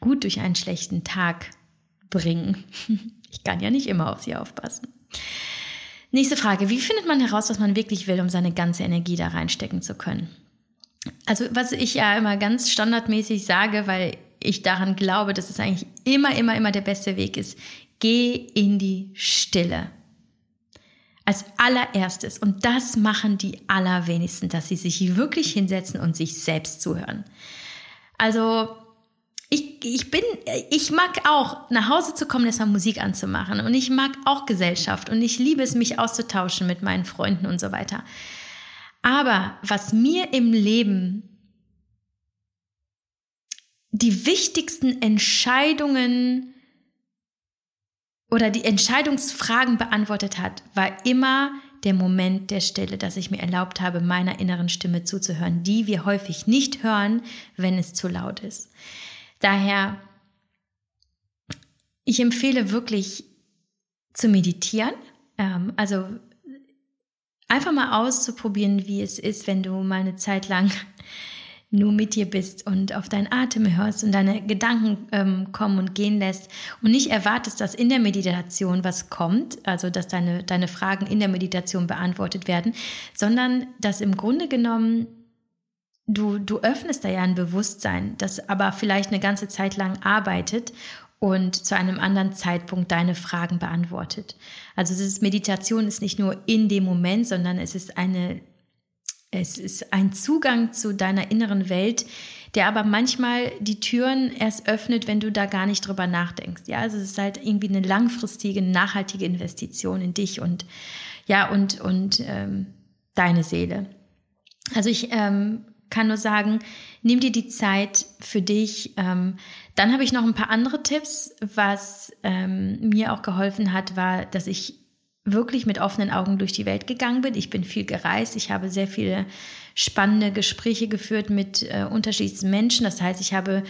gut durch einen schlechten Tag bringen. Ich kann ja nicht immer auf sie aufpassen. Nächste Frage. Wie findet man heraus, was man wirklich will, um seine ganze Energie da reinstecken zu können? Also, was ich ja immer ganz standardmäßig sage, weil ich daran glaube, dass es eigentlich immer, immer, immer der beste Weg ist. Geh in die Stille. Als allererstes. Und das machen die allerwenigsten, dass sie sich wirklich hinsetzen und sich selbst zuhören. Also, ich, ich bin, ich mag auch nach Hause zu kommen, erstmal Musik anzumachen. Und ich mag auch Gesellschaft. Und ich liebe es, mich auszutauschen mit meinen Freunden und so weiter. Aber was mir im Leben die wichtigsten Entscheidungen oder die Entscheidungsfragen beantwortet hat, war immer der Moment der Stille, dass ich mir erlaubt habe, meiner inneren Stimme zuzuhören, die wir häufig nicht hören, wenn es zu laut ist. Daher, ich empfehle wirklich zu meditieren, ähm, also einfach mal auszuprobieren, wie es ist, wenn du mal eine Zeit lang nur mit dir bist und auf deinen Atem hörst und deine Gedanken ähm, kommen und gehen lässt und nicht erwartest, dass in der Meditation was kommt, also dass deine, deine Fragen in der Meditation beantwortet werden, sondern dass im Grunde genommen du, du öffnest da ja ein Bewusstsein, das aber vielleicht eine ganze Zeit lang arbeitet und zu einem anderen Zeitpunkt deine Fragen beantwortet. Also das Meditation ist nicht nur in dem Moment, sondern es ist eine es ist ein Zugang zu deiner inneren Welt, der aber manchmal die Türen erst öffnet, wenn du da gar nicht drüber nachdenkst. Ja, also es ist halt irgendwie eine langfristige, nachhaltige Investition in dich und ja und und ähm, deine Seele. Also ich ähm, kann nur sagen, nimm dir die Zeit für dich. Ähm, dann habe ich noch ein paar andere Tipps. Was ähm, mir auch geholfen hat, war, dass ich wirklich mit offenen Augen durch die Welt gegangen bin. Ich bin viel gereist. Ich habe sehr viele spannende Gespräche geführt mit äh, unterschiedlichen Menschen. Das heißt, ich habe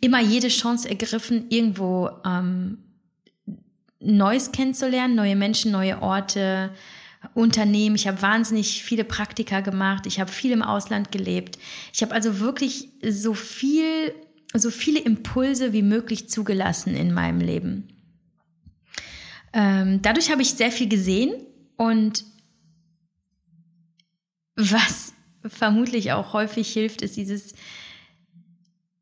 immer jede Chance ergriffen, irgendwo ähm, Neues kennenzulernen, neue Menschen, neue Orte, Unternehmen. Ich habe wahnsinnig viele Praktika gemacht. Ich habe viel im Ausland gelebt. Ich habe also wirklich so viel, so viele Impulse wie möglich zugelassen in meinem Leben. Ähm, dadurch habe ich sehr viel gesehen und was vermutlich auch häufig hilft, ist dieses,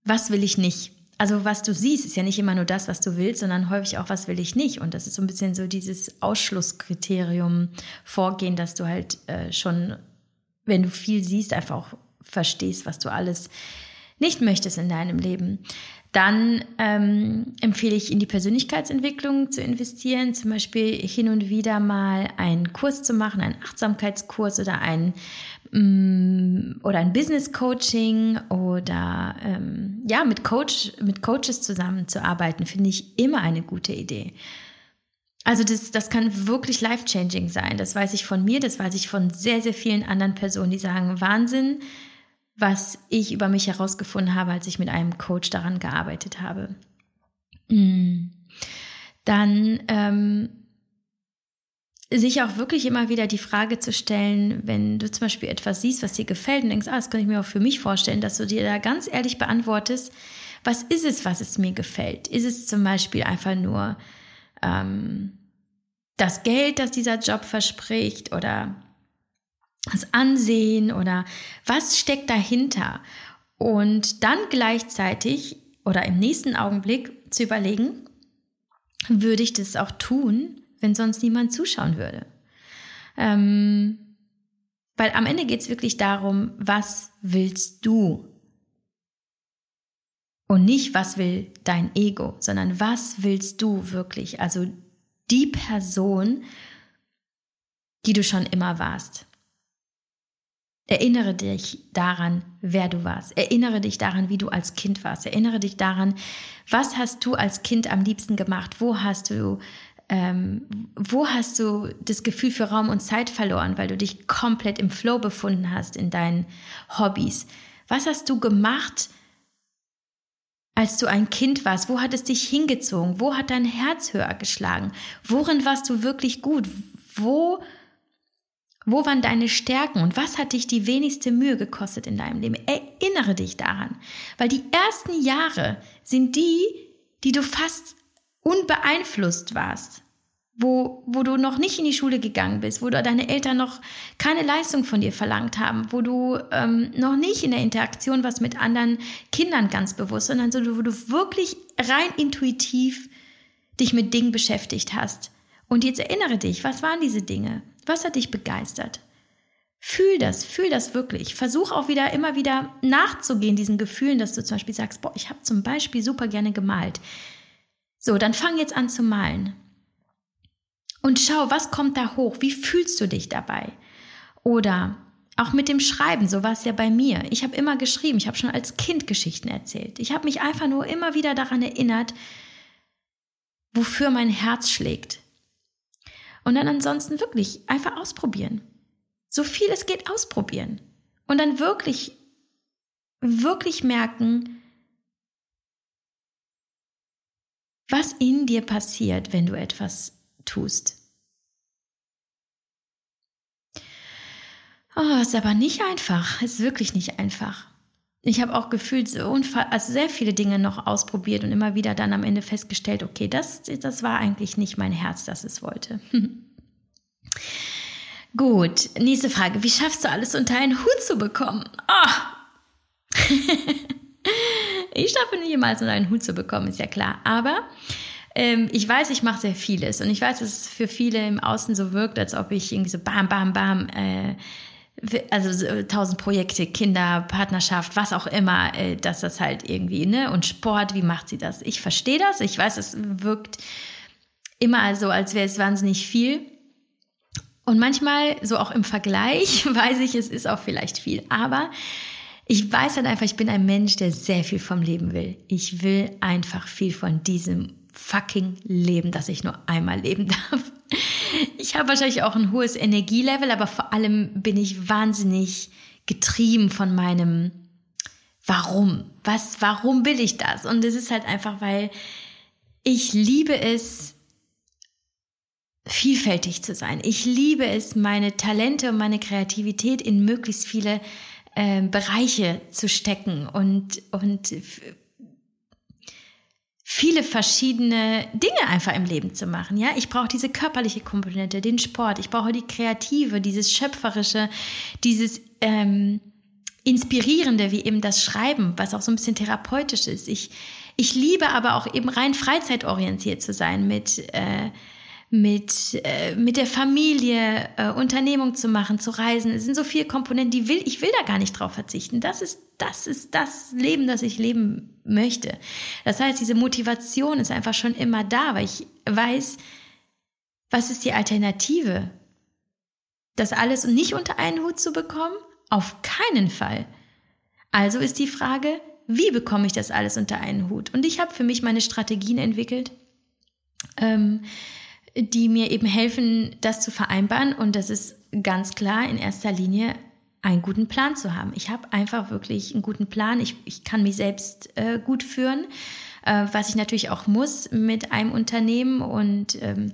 was will ich nicht? Also was du siehst, ist ja nicht immer nur das, was du willst, sondern häufig auch, was will ich nicht. Und das ist so ein bisschen so dieses Ausschlusskriterium vorgehen, dass du halt äh, schon, wenn du viel siehst, einfach auch verstehst, was du alles nicht möchtest in deinem Leben. Dann ähm, empfehle ich in die Persönlichkeitsentwicklung zu investieren, zum Beispiel hin und wieder mal einen Kurs zu machen, einen Achtsamkeitskurs oder ein mm, oder ein Business Coaching oder ähm, ja mit Coach mit Coaches zusammenzuarbeiten, finde ich immer eine gute Idee. Also das, das kann wirklich life-changing sein. Das weiß ich von mir, das weiß ich von sehr, sehr vielen anderen Personen, die sagen, Wahnsinn, was ich über mich herausgefunden habe, als ich mit einem Coach daran gearbeitet habe. Mm. Dann ähm, sich auch wirklich immer wieder die Frage zu stellen, wenn du zum Beispiel etwas siehst, was dir gefällt und denkst, ah, das kann ich mir auch für mich vorstellen, dass du dir da ganz ehrlich beantwortest, was ist es, was es mir gefällt? Ist es zum Beispiel einfach nur ähm, das Geld, das dieser Job verspricht oder das Ansehen oder was steckt dahinter? Und dann gleichzeitig oder im nächsten Augenblick zu überlegen, würde ich das auch tun, wenn sonst niemand zuschauen würde? Ähm, weil am Ende geht es wirklich darum, was willst du? Und nicht, was will dein Ego, sondern was willst du wirklich? Also die Person, die du schon immer warst. Erinnere dich daran, wer du warst. Erinnere dich daran, wie du als Kind warst. Erinnere dich daran, was hast du als Kind am liebsten gemacht? Wo hast du, ähm, wo hast du das Gefühl für Raum und Zeit verloren, weil du dich komplett im Flow befunden hast in deinen Hobbys? Was hast du gemacht, als du ein Kind warst? Wo hat es dich hingezogen? Wo hat dein Herz höher geschlagen? Worin warst du wirklich gut? Wo, wo waren deine Stärken und was hat dich die wenigste Mühe gekostet in deinem Leben? Erinnere dich daran, weil die ersten Jahre sind die, die du fast unbeeinflusst warst wo, wo du noch nicht in die Schule gegangen bist, wo deine Eltern noch keine Leistung von dir verlangt haben, wo du ähm, noch nicht in der Interaktion was mit anderen Kindern ganz bewusst, sondern so, wo du wirklich rein intuitiv dich mit Dingen beschäftigt hast. Und jetzt erinnere dich, was waren diese Dinge? Was hat dich begeistert? Fühl das, fühl das wirklich. Versuch auch wieder immer wieder nachzugehen, diesen Gefühlen, dass du zum Beispiel sagst, boah, ich habe zum Beispiel super gerne gemalt. So, dann fang jetzt an zu malen. Und schau, was kommt da hoch? Wie fühlst du dich dabei? Oder auch mit dem Schreiben, so war es ja bei mir. Ich habe immer geschrieben, ich habe schon als Kind Geschichten erzählt. Ich habe mich einfach nur immer wieder daran erinnert, wofür mein Herz schlägt. Und dann ansonsten wirklich einfach ausprobieren. So viel es geht ausprobieren. Und dann wirklich, wirklich merken, was in dir passiert, wenn du etwas tust. Oh, ist aber nicht einfach. Ist wirklich nicht einfach. Ich habe auch gefühlt so also sehr viele Dinge noch ausprobiert und immer wieder dann am Ende festgestellt, okay, das, das war eigentlich nicht mein Herz, das es wollte. Gut, nächste Frage. Wie schaffst du alles unter einen Hut zu bekommen? Oh. ich schaffe nicht jemals unter einen Hut zu bekommen, ist ja klar. Aber ähm, ich weiß, ich mache sehr vieles und ich weiß, dass es für viele im Außen so wirkt, als ob ich irgendwie so bam, bam, bam, äh, also tausend Projekte, Kinder, Partnerschaft, was auch immer, äh, dass das halt irgendwie, ne? Und Sport, wie macht sie das? Ich verstehe das, ich weiß, es wirkt immer so, als wäre es wahnsinnig viel. Und manchmal, so auch im Vergleich, weiß ich, es ist auch vielleicht viel. Aber ich weiß halt einfach, ich bin ein Mensch, der sehr viel vom Leben will. Ich will einfach viel von diesem fucking Leben, das ich nur einmal leben darf. Ich habe wahrscheinlich auch ein hohes Energielevel, aber vor allem bin ich wahnsinnig getrieben von meinem Warum. Was, warum will ich das? Und es ist halt einfach, weil ich liebe es, vielfältig zu sein. Ich liebe es, meine Talente und meine Kreativität in möglichst viele äh, Bereiche zu stecken und, und viele verschiedene Dinge einfach im Leben zu machen. Ja, ich brauche diese körperliche Komponente, den Sport, ich brauche die kreative, dieses schöpferische, dieses ähm, inspirierende, wie eben das Schreiben, was auch so ein bisschen therapeutisch ist. Ich ich liebe aber auch eben rein freizeitorientiert zu sein mit äh, mit, äh, mit der Familie äh, Unternehmung zu machen, zu reisen. Es sind so viele Komponenten, die will, ich will da gar nicht drauf verzichten. Das ist, das ist das Leben, das ich leben möchte. Das heißt, diese Motivation ist einfach schon immer da, weil ich weiß, was ist die Alternative? Das alles nicht unter einen Hut zu bekommen? Auf keinen Fall. Also ist die Frage, wie bekomme ich das alles unter einen Hut? Und ich habe für mich meine Strategien entwickelt. Ähm, die mir eben helfen, das zu vereinbaren. Und das ist ganz klar in erster Linie einen guten Plan zu haben. Ich habe einfach wirklich einen guten Plan. Ich, ich kann mich selbst äh, gut führen, äh, was ich natürlich auch muss mit einem Unternehmen und ähm,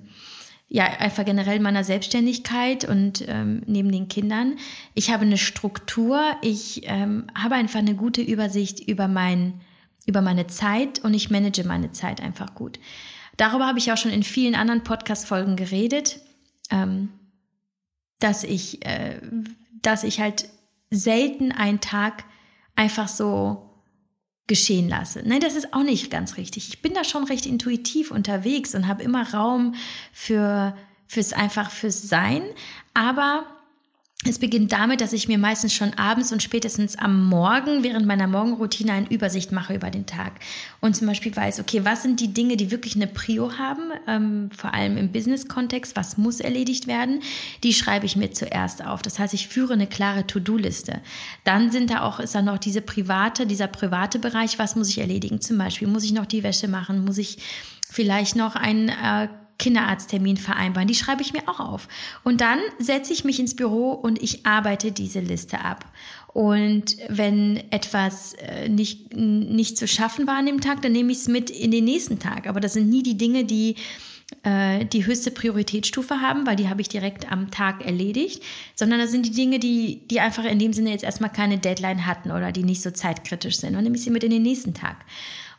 ja, einfach generell meiner Selbstständigkeit und ähm, neben den Kindern. Ich habe eine Struktur, ich ähm, habe einfach eine gute Übersicht über, mein, über meine Zeit und ich manage meine Zeit einfach gut. Darüber habe ich auch schon in vielen anderen Podcast-Folgen geredet, ähm, dass ich, äh, dass ich halt selten einen Tag einfach so geschehen lasse. Nein, das ist auch nicht ganz richtig. Ich bin da schon recht intuitiv unterwegs und habe immer Raum für fürs einfach fürs Sein, aber es beginnt damit, dass ich mir meistens schon abends und spätestens am Morgen während meiner Morgenroutine eine Übersicht mache über den Tag und zum Beispiel weiß, okay, was sind die Dinge, die wirklich eine Prio haben, ähm, vor allem im Business-Kontext, was muss erledigt werden, die schreibe ich mir zuerst auf. Das heißt, ich führe eine klare To-Do-Liste. Dann sind da auch, ist da noch diese private, dieser private Bereich, was muss ich erledigen? Zum Beispiel muss ich noch die Wäsche machen, muss ich vielleicht noch ein äh, Kinderarzttermin vereinbaren. Die schreibe ich mir auch auf. Und dann setze ich mich ins Büro und ich arbeite diese Liste ab. Und wenn etwas äh, nicht, nicht zu schaffen war an dem Tag, dann nehme ich es mit in den nächsten Tag. Aber das sind nie die Dinge, die äh, die höchste Prioritätsstufe haben, weil die habe ich direkt am Tag erledigt, sondern das sind die Dinge, die, die einfach in dem Sinne jetzt erstmal keine Deadline hatten oder die nicht so zeitkritisch sind. Und nehme ich sie mit in den nächsten Tag.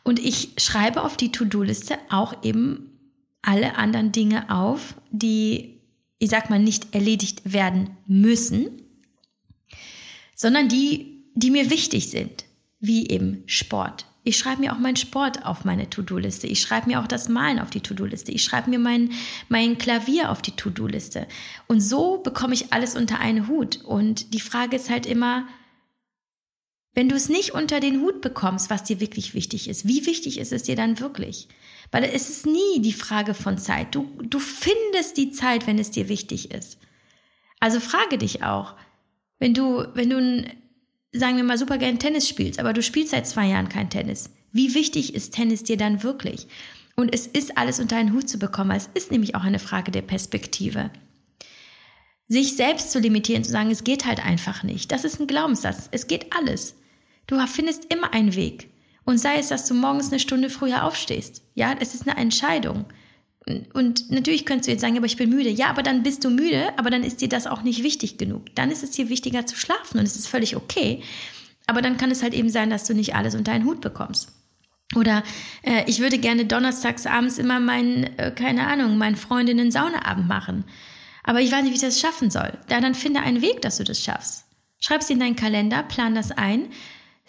Und ich schreibe auf die To-Do-Liste auch eben alle anderen Dinge auf, die, ich sag mal, nicht erledigt werden müssen, sondern die, die mir wichtig sind, wie eben Sport. Ich schreibe mir auch meinen Sport auf meine To-Do-Liste. Ich schreibe mir auch das Malen auf die To-Do-Liste. Ich schreibe mir mein, mein Klavier auf die To-Do-Liste. Und so bekomme ich alles unter einen Hut. Und die Frage ist halt immer, wenn du es nicht unter den Hut bekommst, was dir wirklich wichtig ist, wie wichtig ist es dir dann wirklich? Weil es ist nie die Frage von Zeit. Du, du findest die Zeit, wenn es dir wichtig ist. Also frage dich auch, wenn du, wenn du, sagen wir mal, super gern Tennis spielst, aber du spielst seit zwei Jahren kein Tennis. Wie wichtig ist Tennis dir dann wirklich? Und es ist alles unter einen Hut zu bekommen. Es ist nämlich auch eine Frage der Perspektive. Sich selbst zu limitieren, zu sagen, es geht halt einfach nicht. Das ist ein Glaubenssatz. Es geht alles. Du findest immer einen Weg. Und sei es, dass du morgens eine Stunde früher aufstehst. Ja, es ist eine Entscheidung. Und natürlich könntest du jetzt sagen, aber ich bin müde. Ja, aber dann bist du müde, aber dann ist dir das auch nicht wichtig genug. Dann ist es dir wichtiger zu schlafen und es ist völlig okay. Aber dann kann es halt eben sein, dass du nicht alles unter einen Hut bekommst. Oder äh, ich würde gerne donnerstags abends immer meinen, äh, keine Ahnung, meinen Freundinnen Saunaabend machen. Aber ich weiß nicht, wie ich das schaffen soll. Ja, dann finde einen Weg, dass du das schaffst. Schreib es in deinen Kalender, plan das ein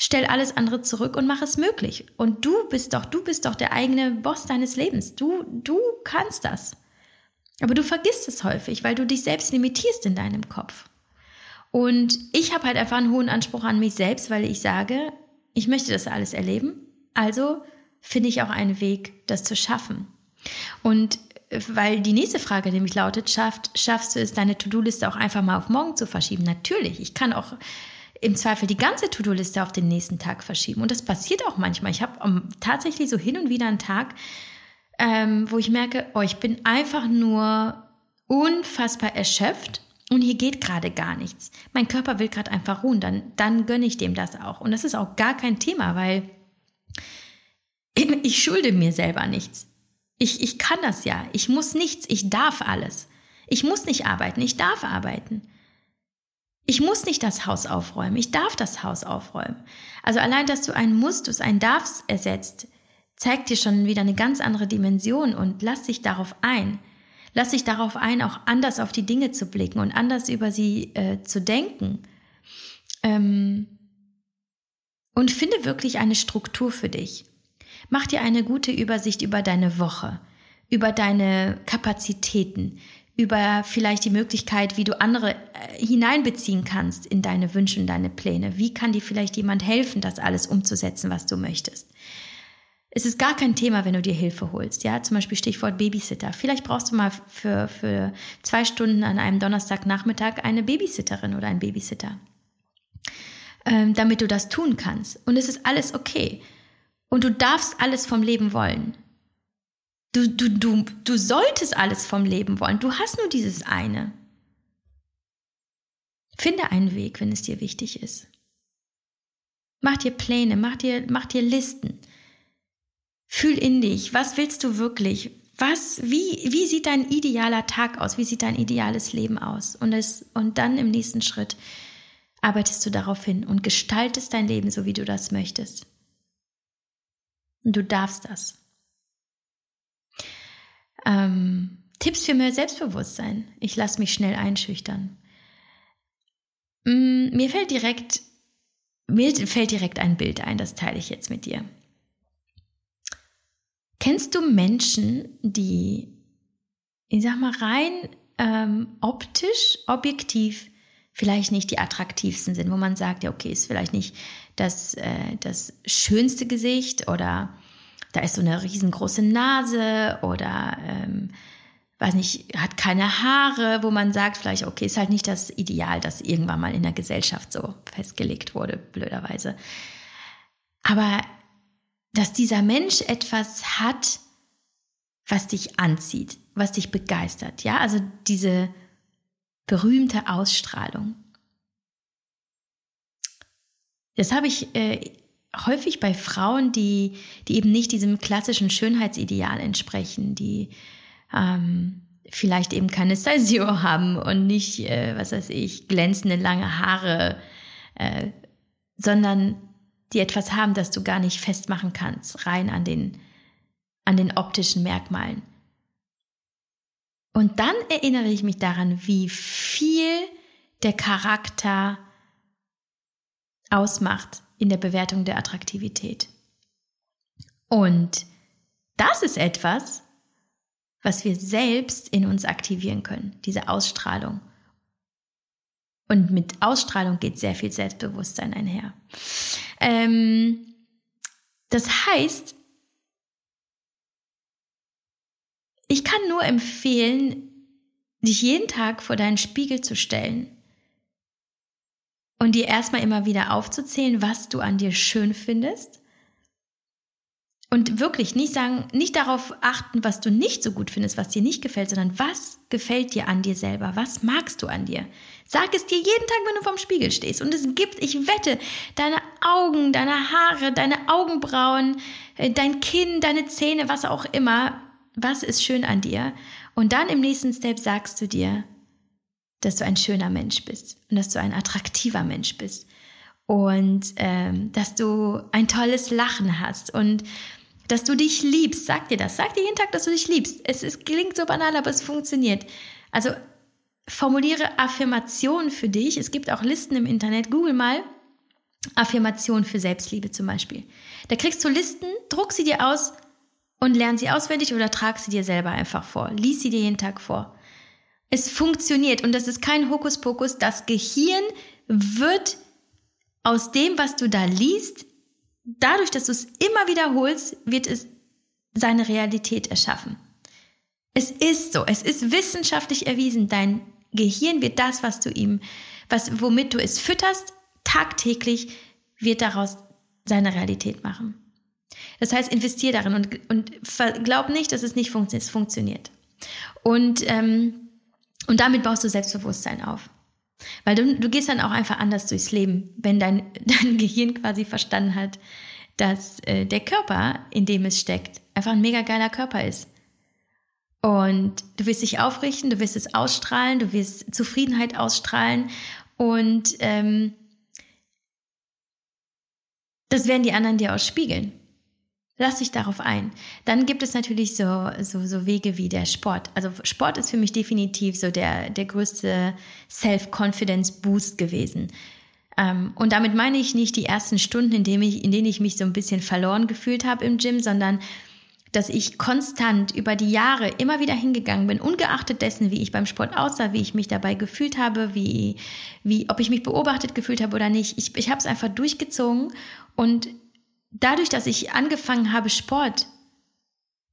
Stell alles andere zurück und mach es möglich. Und du bist doch, du bist doch der eigene Boss deines Lebens. Du, du kannst das. Aber du vergisst es häufig, weil du dich selbst limitierst in deinem Kopf. Und ich habe halt einfach einen hohen Anspruch an mich selbst, weil ich sage, ich möchte das alles erleben. Also finde ich auch einen Weg, das zu schaffen. Und weil die nächste Frage nämlich lautet, schafft, schaffst du es, deine To-Do-Liste auch einfach mal auf morgen zu verschieben? Natürlich. Ich kann auch im Zweifel die ganze To-Do-Liste auf den nächsten Tag verschieben. Und das passiert auch manchmal. Ich habe um, ähm, tatsächlich so hin und wieder einen Tag, ähm, wo ich merke, oh, ich bin einfach nur unfassbar erschöpft und hier geht gerade gar nichts. Mein Körper will gerade einfach ruhen, dann, dann gönne ich dem das auch. Und das ist auch gar kein Thema, weil ich schulde mir selber nichts. Ich, ich kann das ja. Ich muss nichts. Ich darf alles. Ich muss nicht arbeiten. Ich darf arbeiten. Ich muss nicht das Haus aufräumen, ich darf das Haus aufräumen. Also allein, dass du ein Musst, ein Darfs ersetzt, zeigt dir schon wieder eine ganz andere Dimension und lass dich darauf ein. Lass dich darauf ein, auch anders auf die Dinge zu blicken und anders über sie äh, zu denken. Ähm und finde wirklich eine Struktur für dich. Mach dir eine gute Übersicht über deine Woche, über deine Kapazitäten, über vielleicht die Möglichkeit, wie du andere äh, hineinbeziehen kannst in deine Wünsche und deine Pläne. Wie kann dir vielleicht jemand helfen, das alles umzusetzen, was du möchtest? Es ist gar kein Thema, wenn du dir Hilfe holst. Ja, zum Beispiel Stichwort Babysitter. Vielleicht brauchst du mal für, für zwei Stunden an einem Donnerstagnachmittag eine Babysitterin oder einen Babysitter, ähm, damit du das tun kannst. Und es ist alles okay. Und du darfst alles vom Leben wollen. Du, du, du, du solltest alles vom Leben wollen. Du hast nur dieses eine. Finde einen Weg, wenn es dir wichtig ist. Mach dir Pläne, mach dir, mach dir Listen. Fühl in dich, was willst du wirklich? Was, wie, wie sieht dein idealer Tag aus? Wie sieht dein ideales Leben aus? Und, es, und dann im nächsten Schritt arbeitest du darauf hin und gestaltest dein Leben so, wie du das möchtest. Und du darfst das. Ähm, Tipps für mehr Selbstbewusstsein. Ich lasse mich schnell einschüchtern. Mm, mir fällt direkt, mir fällt direkt ein Bild ein, das teile ich jetzt mit dir. Kennst du Menschen, die, ich sag mal, rein ähm, optisch, objektiv vielleicht nicht die attraktivsten sind, wo man sagt, ja, okay, ist vielleicht nicht das, äh, das schönste Gesicht oder da ist so eine riesengroße Nase oder ähm, weiß nicht, hat keine Haare, wo man sagt vielleicht, okay, ist halt nicht das Ideal, das irgendwann mal in der Gesellschaft so festgelegt wurde, blöderweise. Aber dass dieser Mensch etwas hat, was dich anzieht, was dich begeistert. Ja, also diese berühmte Ausstrahlung. Das habe ich äh, häufig bei Frauen, die, die eben nicht diesem klassischen Schönheitsideal entsprechen, die ähm, vielleicht eben keine Zero haben und nicht, äh, was weiß ich, glänzende lange Haare, äh, sondern die etwas haben, das du gar nicht festmachen kannst, rein an den, an den optischen Merkmalen. Und dann erinnere ich mich daran, wie viel der Charakter ausmacht in der Bewertung der Attraktivität. Und das ist etwas, was wir selbst in uns aktivieren können, diese Ausstrahlung. Und mit Ausstrahlung geht sehr viel Selbstbewusstsein einher. Ähm, das heißt, ich kann nur empfehlen, dich jeden Tag vor deinen Spiegel zu stellen und dir erstmal immer wieder aufzuzählen, was du an dir schön findest. Und wirklich nicht sagen, nicht darauf achten, was du nicht so gut findest, was dir nicht gefällt, sondern was gefällt dir an dir selber? Was magst du an dir? Sag es dir jeden Tag, wenn du vorm Spiegel stehst. Und es gibt, ich wette, deine Augen, deine Haare, deine Augenbrauen, äh, dein Kinn, deine Zähne, was auch immer. Was ist schön an dir? Und dann im nächsten Step sagst du dir, dass du ein schöner Mensch bist und dass du ein attraktiver Mensch bist und ähm, dass du ein tolles Lachen hast und dass du dich liebst. Sag dir das. Sag dir jeden Tag, dass du dich liebst. Es, es klingt so banal, aber es funktioniert. Also formuliere Affirmationen für dich. Es gibt auch Listen im Internet. Google mal Affirmationen für Selbstliebe zum Beispiel. Da kriegst du Listen, druck sie dir aus und lern sie auswendig oder trag sie dir selber einfach vor. Lies sie dir jeden Tag vor. Es funktioniert und das ist kein Hokuspokus. Das Gehirn wird aus dem, was du da liest, dadurch, dass du es immer wiederholst, wird es seine Realität erschaffen. Es ist so, es ist wissenschaftlich erwiesen. Dein Gehirn wird das, was du ihm, was, womit du es fütterst, tagtäglich wird daraus seine Realität machen. Das heißt, investier darin und, und glaub nicht, dass es nicht funktioniert. Und ähm, und damit baust du Selbstbewusstsein auf. Weil du, du gehst dann auch einfach anders durchs Leben, wenn dein, dein Gehirn quasi verstanden hat, dass äh, der Körper, in dem es steckt, einfach ein mega geiler Körper ist. Und du wirst dich aufrichten, du wirst es ausstrahlen, du wirst Zufriedenheit ausstrahlen und ähm, das werden die anderen dir ausspiegeln. Lass dich darauf ein. Dann gibt es natürlich so, so, so Wege wie der Sport. Also Sport ist für mich definitiv so der, der größte Self-Confidence-Boost gewesen. Ähm, und damit meine ich nicht die ersten Stunden, in denen ich, in denen ich mich so ein bisschen verloren gefühlt habe im Gym, sondern dass ich konstant über die Jahre immer wieder hingegangen bin, ungeachtet dessen, wie ich beim Sport aussah, wie ich mich dabei gefühlt habe, wie, wie, ob ich mich beobachtet gefühlt habe oder nicht. Ich, ich habe es einfach durchgezogen und dadurch, dass ich angefangen habe, Sport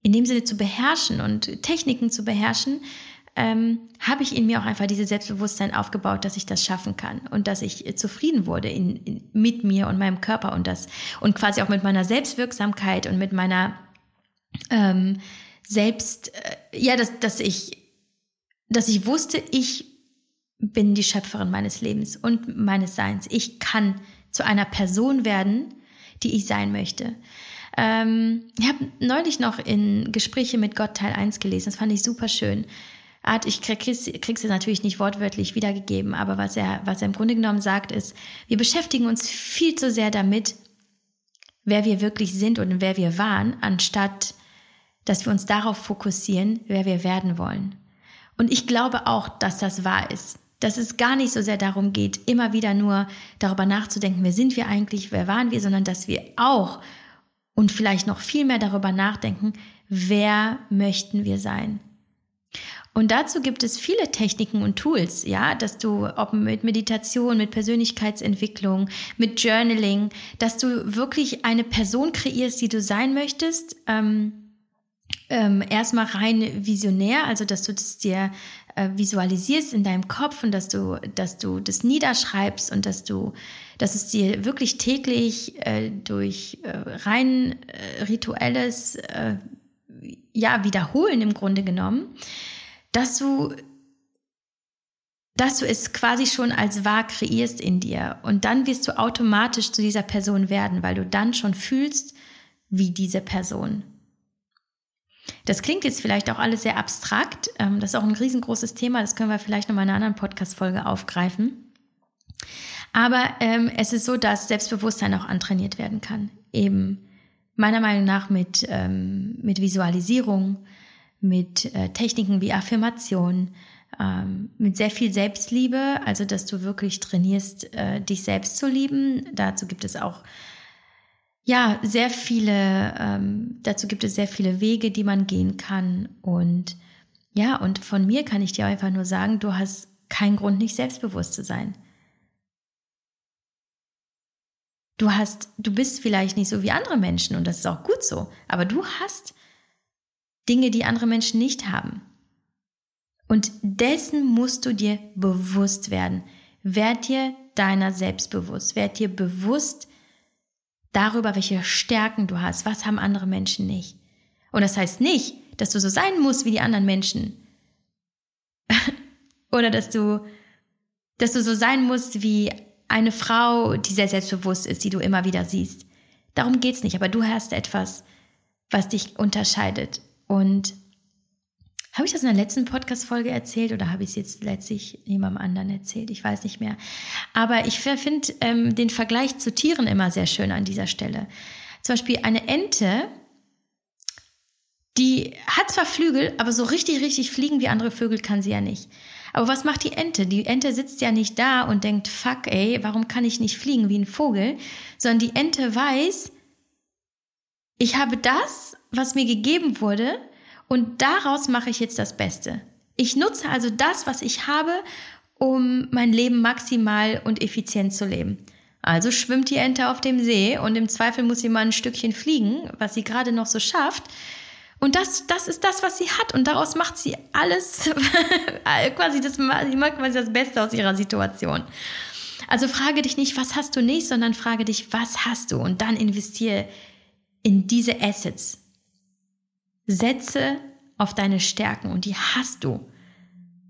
in dem Sinne zu beherrschen und Techniken zu beherrschen, ähm, habe ich in mir auch einfach dieses Selbstbewusstsein aufgebaut, dass ich das schaffen kann und dass ich zufrieden wurde in, in, mit mir und meinem Körper und das und quasi auch mit meiner Selbstwirksamkeit und mit meiner ähm, Selbst, äh, ja, dass, dass ich, dass ich wusste, ich bin die Schöpferin meines Lebens und meines Seins. Ich kann zu einer Person werden, die ich sein möchte. Ähm, ich habe neulich noch in Gespräche mit Gott Teil 1 gelesen, das fand ich super schön. Art, ich krieg, krieg's jetzt natürlich nicht wortwörtlich wiedergegeben, aber was er, was er im Grunde genommen sagt, ist, wir beschäftigen uns viel zu sehr damit, wer wir wirklich sind und wer wir waren, anstatt dass wir uns darauf fokussieren, wer wir werden wollen. Und ich glaube auch, dass das wahr ist dass es gar nicht so sehr darum geht, immer wieder nur darüber nachzudenken, wer sind wir eigentlich, wer waren wir, sondern dass wir auch und vielleicht noch viel mehr darüber nachdenken, wer möchten wir sein. Und dazu gibt es viele Techniken und Tools, ja, dass du, ob mit Meditation, mit Persönlichkeitsentwicklung, mit Journaling, dass du wirklich eine Person kreierst, die du sein möchtest. Ähm, ähm, erstmal rein visionär, also dass du das dir äh, visualisierst in deinem Kopf und dass du, dass du das niederschreibst und dass du, dass es dir wirklich täglich äh, durch äh, rein äh, rituelles, äh, ja, wiederholen im Grunde genommen, dass du dass du es quasi schon als wahr kreierst in dir. Und dann wirst du automatisch zu dieser Person werden, weil du dann schon fühlst wie diese Person. Das klingt jetzt vielleicht auch alles sehr abstrakt. Ähm, das ist auch ein riesengroßes Thema. Das können wir vielleicht noch mal in einer anderen Podcast-Folge aufgreifen. Aber ähm, es ist so, dass Selbstbewusstsein auch antrainiert werden kann. Eben meiner Meinung nach mit, ähm, mit Visualisierung, mit äh, Techniken wie Affirmation, ähm, mit sehr viel Selbstliebe, also dass du wirklich trainierst, äh, dich selbst zu lieben. Dazu gibt es auch ja sehr viele, ähm, dazu gibt es sehr viele Wege, die man gehen kann. Und ja, und von mir kann ich dir einfach nur sagen, du hast keinen Grund, nicht selbstbewusst zu sein. Du hast, du bist vielleicht nicht so wie andere Menschen und das ist auch gut so, aber du hast Dinge, die andere Menschen nicht haben. Und dessen musst du dir bewusst werden. Werd dir deiner selbst bewusst. Werd dir bewusst darüber, welche Stärken du hast. Was haben andere Menschen nicht? Und das heißt nicht, dass du so sein musst wie die anderen Menschen. Oder dass du, dass du so sein musst wie eine Frau, die sehr selbstbewusst ist, die du immer wieder siehst. Darum geht's nicht. Aber du hast etwas, was dich unterscheidet. Und habe ich das in der letzten Podcast-Folge erzählt oder habe ich es jetzt letztlich jemandem anderen erzählt? Ich weiß nicht mehr. Aber ich finde ähm, den Vergleich zu Tieren immer sehr schön an dieser Stelle. Zum Beispiel eine Ente, die hat zwar Flügel, aber so richtig, richtig fliegen wie andere Vögel kann sie ja nicht. Aber was macht die Ente? Die Ente sitzt ja nicht da und denkt, fuck, ey, warum kann ich nicht fliegen wie ein Vogel? Sondern die Ente weiß, ich habe das, was mir gegeben wurde, und daraus mache ich jetzt das Beste. Ich nutze also das, was ich habe, um mein Leben maximal und effizient zu leben. Also schwimmt die Ente auf dem See und im Zweifel muss sie mal ein Stückchen fliegen, was sie gerade noch so schafft. Und das, das ist das, was sie hat. Und daraus macht sie alles, quasi das, sie macht quasi das Beste aus ihrer Situation. Also frage dich nicht, was hast du nicht, sondern frage dich, was hast du? Und dann investiere in diese Assets. Setze auf deine Stärken und die hast du.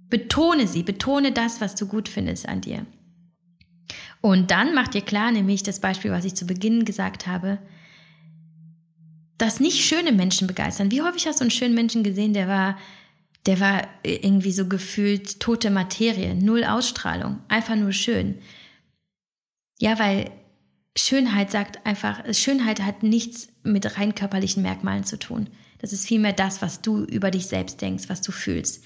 Betone sie, betone das, was du gut findest an dir. Und dann mach dir klar, nämlich das Beispiel, was ich zu Beginn gesagt habe, dass nicht schöne Menschen begeistern. Wie häufig hast du einen schönen Menschen gesehen, der war, der war irgendwie so gefühlt tote Materie, null Ausstrahlung, einfach nur schön. Ja, weil Schönheit sagt einfach, Schönheit hat nichts mit rein körperlichen Merkmalen zu tun. Das ist vielmehr das, was du über dich selbst denkst, was du fühlst.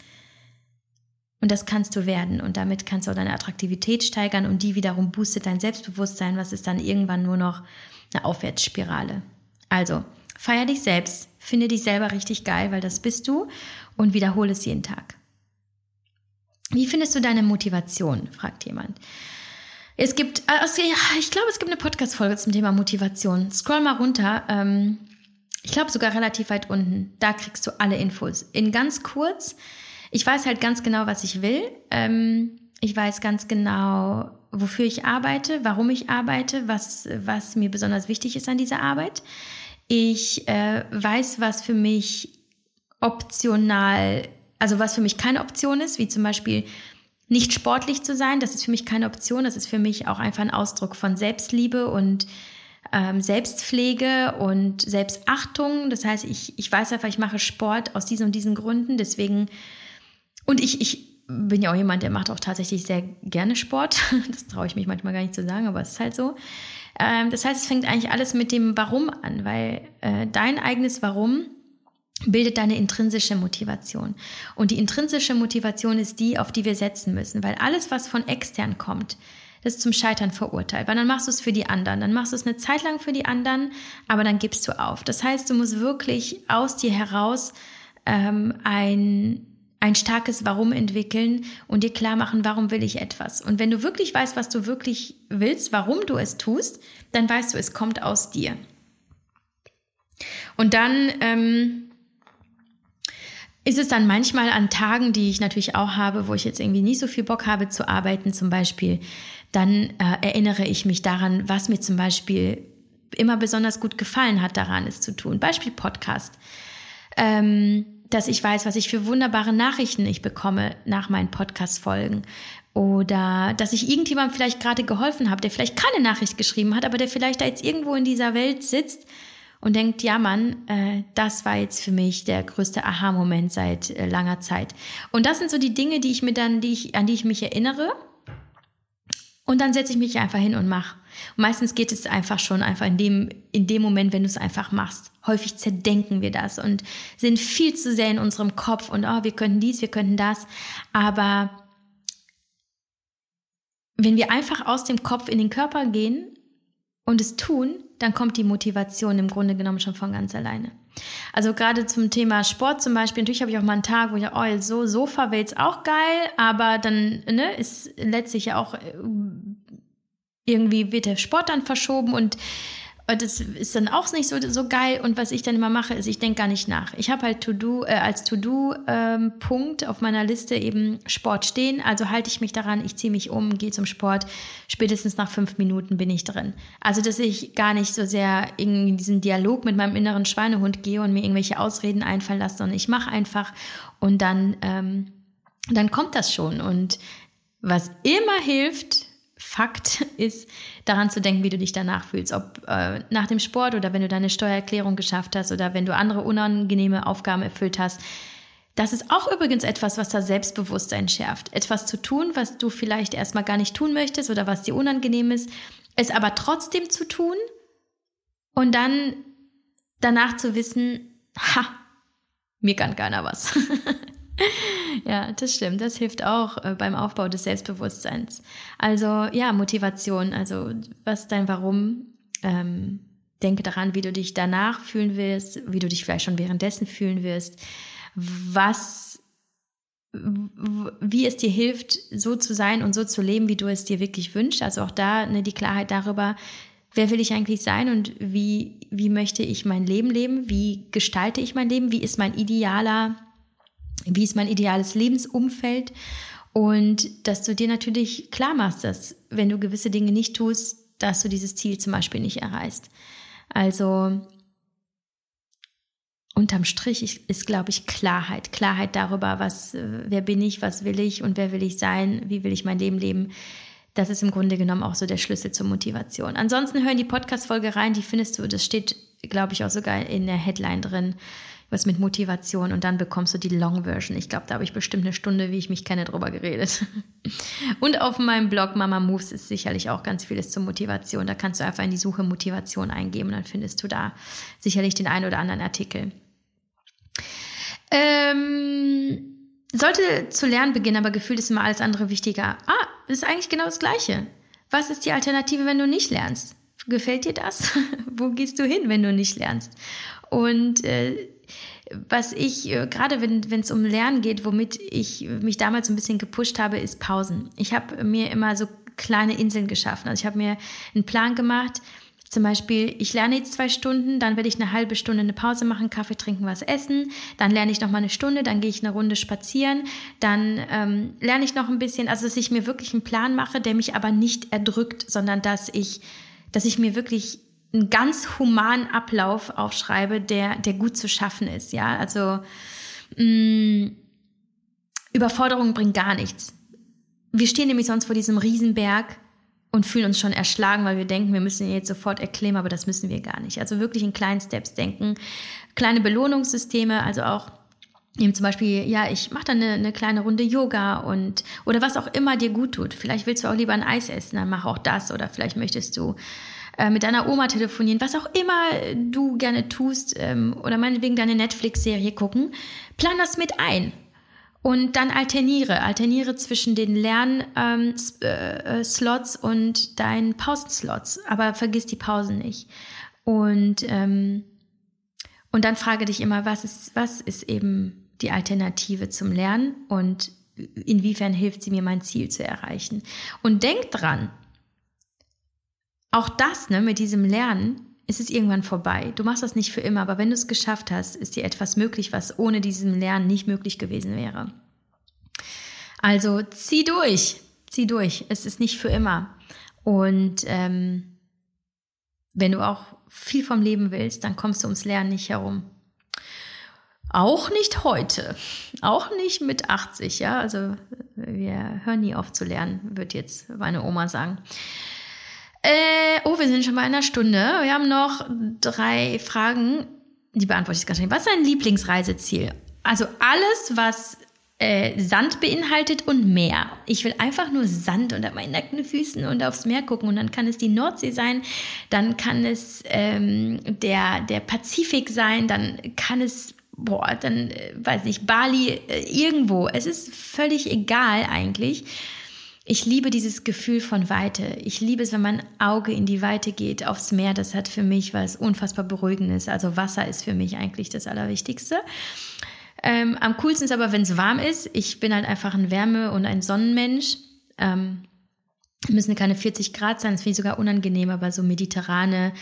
Und das kannst du werden und damit kannst du auch deine Attraktivität steigern und die wiederum boostet dein Selbstbewusstsein, was ist dann irgendwann nur noch eine Aufwärtsspirale. Also, feier dich selbst, finde dich selber richtig geil, weil das bist du und wiederhole es jeden Tag. Wie findest du deine Motivation? fragt jemand. Es gibt, also, ich glaube, es gibt eine Podcast-Folge zum Thema Motivation. Scroll mal runter. Ähm, ich glaube sogar relativ weit unten. Da kriegst du alle Infos. In ganz kurz. Ich weiß halt ganz genau, was ich will. Ähm, ich weiß ganz genau, wofür ich arbeite, warum ich arbeite, was, was mir besonders wichtig ist an dieser Arbeit. Ich äh, weiß, was für mich optional, also was für mich keine Option ist, wie zum Beispiel nicht sportlich zu sein. Das ist für mich keine Option. Das ist für mich auch einfach ein Ausdruck von Selbstliebe und ähm, Selbstpflege und Selbstachtung. Das heißt, ich, ich weiß einfach, ich mache Sport aus diesen und diesen Gründen. Deswegen, und ich, ich bin ja auch jemand, der macht auch tatsächlich sehr gerne Sport. Das traue ich mich manchmal gar nicht zu sagen, aber es ist halt so. Ähm, das heißt, es fängt eigentlich alles mit dem Warum an, weil äh, dein eigenes Warum bildet deine intrinsische Motivation. Und die intrinsische Motivation ist die, auf die wir setzen müssen, weil alles, was von extern kommt, ist zum Scheitern verurteilt, weil dann machst du es für die anderen, dann machst du es eine Zeit lang für die anderen, aber dann gibst du auf. Das heißt, du musst wirklich aus dir heraus ähm, ein ein starkes Warum entwickeln und dir klar machen, warum will ich etwas. Und wenn du wirklich weißt, was du wirklich willst, warum du es tust, dann weißt du, es kommt aus dir. Und dann ähm, ist es dann manchmal an Tagen, die ich natürlich auch habe, wo ich jetzt irgendwie nicht so viel Bock habe zu arbeiten, zum Beispiel, dann äh, erinnere ich mich daran, was mir zum Beispiel immer besonders gut gefallen hat, daran es zu tun. Beispiel Podcast. ähm, dass ich weiß, was ich für wunderbare Nachrichten ich bekomme nach meinen Podcast-Folgen. Oder dass ich irgendjemandem vielleicht gerade geholfen habe, der vielleicht keine Nachricht geschrieben hat, aber der vielleicht da jetzt irgendwo in dieser Welt sitzt und denkt, ja Mann, äh, das war jetzt für mich der größte Aha-Moment seit äh, langer Zeit. Und das sind so die Dinge, die ich mir dann, die ich, an die ich mich erinnere. Und dann setze ich mich einfach hin und mache. meistens geht es einfach schon einfach in dem, in dem Moment, wenn du es einfach machst. Häufig zerdenken wir das und sind viel zu sehr in unserem Kopf und oh, wir könnten dies, wir könnten das. Aber wenn wir einfach aus dem Kopf in den Körper gehen und es tun, dann kommt die Motivation im Grunde genommen schon von ganz alleine. Also gerade zum Thema Sport zum Beispiel, natürlich habe ich auch mal einen Tag, wo ich, oh, so Sofa wäre jetzt auch geil, aber dann ne, ist letztlich ja auch äh, irgendwie wird der Sport dann verschoben und das ist dann auch nicht so, so geil. Und was ich dann immer mache, ist, ich denke gar nicht nach. Ich habe halt To-Do, äh, als To-Do-Punkt ähm, auf meiner Liste eben Sport stehen. Also halte ich mich daran, ich ziehe mich um, gehe zum Sport. Spätestens nach fünf Minuten bin ich drin. Also, dass ich gar nicht so sehr in diesen Dialog mit meinem inneren Schweinehund gehe und mir irgendwelche Ausreden einfallen lasse, sondern ich mache einfach und dann, ähm, dann kommt das schon. Und was immer hilft, Fakt ist, daran zu denken, wie du dich danach fühlst. Ob äh, nach dem Sport oder wenn du deine Steuererklärung geschafft hast oder wenn du andere unangenehme Aufgaben erfüllt hast. Das ist auch übrigens etwas, was das Selbstbewusstsein schärft. Etwas zu tun, was du vielleicht erstmal gar nicht tun möchtest oder was dir unangenehm ist, es aber trotzdem zu tun und dann danach zu wissen, ha, mir kann keiner was. ja, das stimmt. Das hilft auch äh, beim Aufbau des Selbstbewusstseins. Also ja, Motivation. Also was dein Warum? Ähm, denke daran, wie du dich danach fühlen wirst, wie du dich vielleicht schon währenddessen fühlen wirst, was, wie es dir hilft, so zu sein und so zu leben, wie du es dir wirklich wünschst. Also auch da ne, die Klarheit darüber, wer will ich eigentlich sein und wie, wie möchte ich mein Leben leben, wie gestalte ich mein Leben, wie ist mein idealer wie ist mein ideales Lebensumfeld und dass du dir natürlich klar machst, dass wenn du gewisse Dinge nicht tust, dass du dieses Ziel zum Beispiel nicht erreichst. Also unterm Strich ist, glaube ich, Klarheit. Klarheit darüber, was, wer bin ich, was will ich und wer will ich sein, wie will ich mein Leben leben. Das ist im Grunde genommen auch so der Schlüssel zur Motivation. Ansonsten hören die Podcast-Folge rein, die findest du, das steht, glaube ich, auch sogar in der Headline drin was mit Motivation und dann bekommst du die Long Version. Ich glaube, da habe ich bestimmt eine Stunde, wie ich mich kenne, drüber geredet. Und auf meinem Blog Mama Moves ist sicherlich auch ganz vieles zur Motivation. Da kannst du einfach in die Suche Motivation eingeben und dann findest du da sicherlich den einen oder anderen Artikel. Ähm, sollte zu lernen beginnen, aber gefühlt ist immer alles andere wichtiger. Ah, ist eigentlich genau das Gleiche. Was ist die Alternative, wenn du nicht lernst? Gefällt dir das? Wo gehst du hin, wenn du nicht lernst? Und äh, was ich, äh, gerade wenn es um Lernen geht, womit ich mich damals ein bisschen gepusht habe, ist Pausen. Ich habe mir immer so kleine Inseln geschaffen. Also ich habe mir einen Plan gemacht, zum Beispiel, ich lerne jetzt zwei Stunden, dann werde ich eine halbe Stunde eine Pause machen, Kaffee trinken, was essen, dann lerne ich noch mal eine Stunde, dann gehe ich eine Runde spazieren, dann ähm, lerne ich noch ein bisschen, also dass ich mir wirklich einen Plan mache, der mich aber nicht erdrückt, sondern dass ich, dass ich mir wirklich einen ganz humanen Ablauf aufschreibe, der, der gut zu schaffen ist. Ja, also mh, mm, Überforderung bringt gar nichts. Wir stehen nämlich sonst vor diesem Riesenberg und fühlen uns schon erschlagen, weil wir denken, wir müssen ihn jetzt sofort erklimmen, aber das müssen wir gar nicht. Also wirklich in kleinen Steps denken. Kleine Belohnungssysteme, also auch eben zum Beispiel, ja, ich mache dann eine, eine, kleine Runde Yoga und oder was auch immer dir gut tut. Vielleicht willst du auch lieber ein Eis essen, dann mach auch das. Oder vielleicht möchtest du äh, mit deiner Oma telefonieren, was auch immer du gerne tust ähm, oder meinetwegen deine Netflix-Serie gucken, plan das mit ein. Und dann alterniere, alterniere zwischen den Lernslots ähm, äh, äh und deinen Pausenslots, aber vergiss die Pausen nicht. Und, ähm, und dann frage dich immer, was ist, was ist eben die Alternative zum Lernen und inwiefern hilft sie mir, mein Ziel zu erreichen. Und denk dran, auch das, ne, mit diesem Lernen, ist es irgendwann vorbei. Du machst das nicht für immer, aber wenn du es geschafft hast, ist dir etwas möglich, was ohne diesem Lernen nicht möglich gewesen wäre. Also zieh durch, zieh durch. Es ist nicht für immer. Und ähm, wenn du auch viel vom Leben willst, dann kommst du ums Lernen nicht herum. Auch nicht heute. Auch nicht mit 80, ja. Also wir hören nie auf zu lernen, wird jetzt meine Oma sagen. Äh, oh, wir sind schon bei einer Stunde. Wir haben noch drei Fragen. Die beantworte ich ganz schnell. Was ist dein Lieblingsreiseziel? Also alles, was äh, Sand beinhaltet und Meer. Ich will einfach nur Sand unter meinen nackten Füßen und aufs Meer gucken. Und dann kann es die Nordsee sein, dann kann es ähm, der, der Pazifik sein, dann kann es boah, dann äh, weiß nicht, Bali, äh, irgendwo. Es ist völlig egal eigentlich. Ich liebe dieses Gefühl von Weite. Ich liebe es, wenn mein Auge in die Weite geht, aufs Meer. Das hat für mich was unfassbar Beruhigendes. Also Wasser ist für mich eigentlich das Allerwichtigste. Ähm, am coolsten ist aber, wenn es warm ist. Ich bin halt einfach ein Wärme- und ein Sonnenmensch. Ähm, müssen keine 40 Grad sein, das finde ich sogar unangenehm, aber so mediterrane,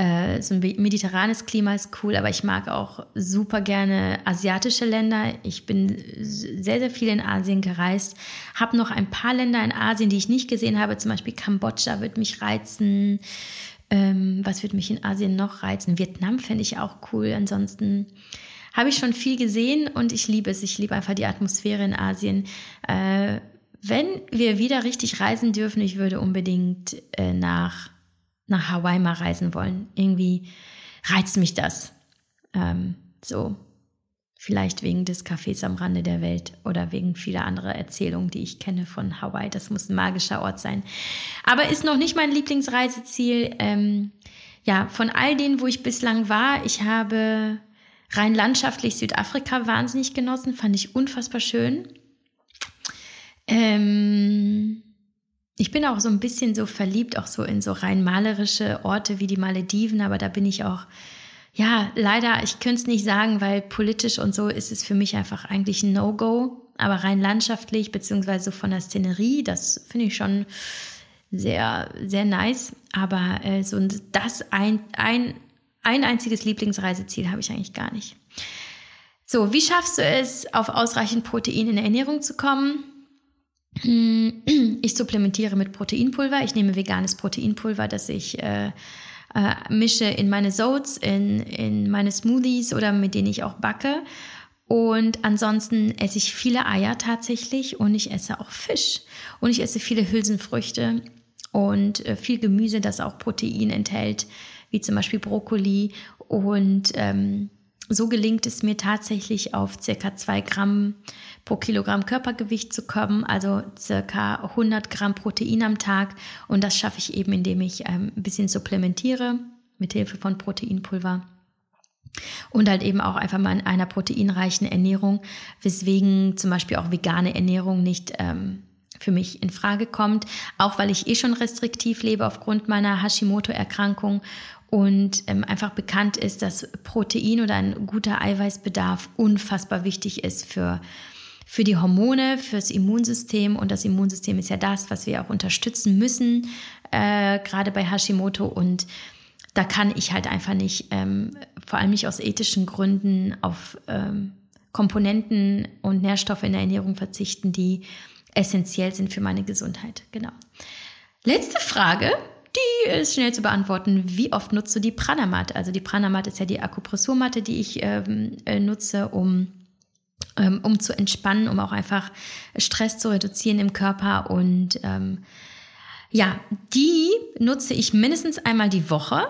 äh, so ein mediterranes Klima ist cool, aber ich mag auch super gerne asiatische Länder. Ich bin sehr, sehr viel in Asien gereist, habe noch ein paar Länder in Asien, die ich nicht gesehen habe, zum Beispiel Kambodscha wird mich reizen. Ähm, was wird mich in Asien noch reizen? Vietnam fände ich auch cool. Ansonsten habe ich schon viel gesehen und ich liebe es. Ich liebe einfach die Atmosphäre in Asien. Äh, wenn wir wieder richtig reisen dürfen, ich würde unbedingt äh, nach, nach Hawaii mal reisen wollen. Irgendwie reizt mich das. Ähm, so, vielleicht wegen des Cafés am Rande der Welt oder wegen vieler anderer Erzählungen, die ich kenne von Hawaii. Das muss ein magischer Ort sein. Aber ist noch nicht mein Lieblingsreiseziel. Ähm, ja, von all denen, wo ich bislang war, ich habe rein landschaftlich Südafrika wahnsinnig genossen, fand ich unfassbar schön. Ähm, ich bin auch so ein bisschen so verliebt, auch so in so rein malerische Orte wie die Malediven, aber da bin ich auch, ja, leider, ich könnte es nicht sagen, weil politisch und so ist es für mich einfach eigentlich ein No-Go. Aber rein landschaftlich, beziehungsweise von der Szenerie, das finde ich schon sehr, sehr nice. Aber äh, so das ein, ein, ein einziges Lieblingsreiseziel habe ich eigentlich gar nicht. So, wie schaffst du es, auf ausreichend Protein in der Ernährung zu kommen? Hm, ich supplementiere mit Proteinpulver. Ich nehme veganes Proteinpulver, das ich äh, äh, mische in meine Soats, in, in meine Smoothies oder mit denen ich auch backe. Und ansonsten esse ich viele Eier tatsächlich und ich esse auch Fisch. Und ich esse viele Hülsenfrüchte und äh, viel Gemüse, das auch Protein enthält, wie zum Beispiel Brokkoli. Und ähm, so gelingt es mir tatsächlich auf circa zwei Gramm pro Kilogramm Körpergewicht zu kommen, also circa 100 Gramm Protein am Tag. Und das schaffe ich eben, indem ich ähm, ein bisschen supplementiere mit Hilfe von Proteinpulver. Und halt eben auch einfach mal in einer proteinreichen Ernährung, weswegen zum Beispiel auch vegane Ernährung nicht ähm, für mich in Frage kommt, auch weil ich eh schon restriktiv lebe aufgrund meiner Hashimoto-Erkrankung und ähm, einfach bekannt ist, dass Protein oder ein guter Eiweißbedarf unfassbar wichtig ist für für die Hormone, fürs Immunsystem. Und das Immunsystem ist ja das, was wir auch unterstützen müssen, äh, gerade bei Hashimoto. Und da kann ich halt einfach nicht, ähm, vor allem nicht aus ethischen Gründen, auf ähm, Komponenten und Nährstoffe in der Ernährung verzichten, die essentiell sind für meine Gesundheit. Genau. Letzte Frage, die ist schnell zu beantworten. Wie oft nutzt du die Pranamat? Also die Pranamat ist ja die Akupressurmatte, die ich ähm, äh, nutze, um um zu entspannen, um auch einfach Stress zu reduzieren im Körper. Und ähm, ja, die nutze ich mindestens einmal die Woche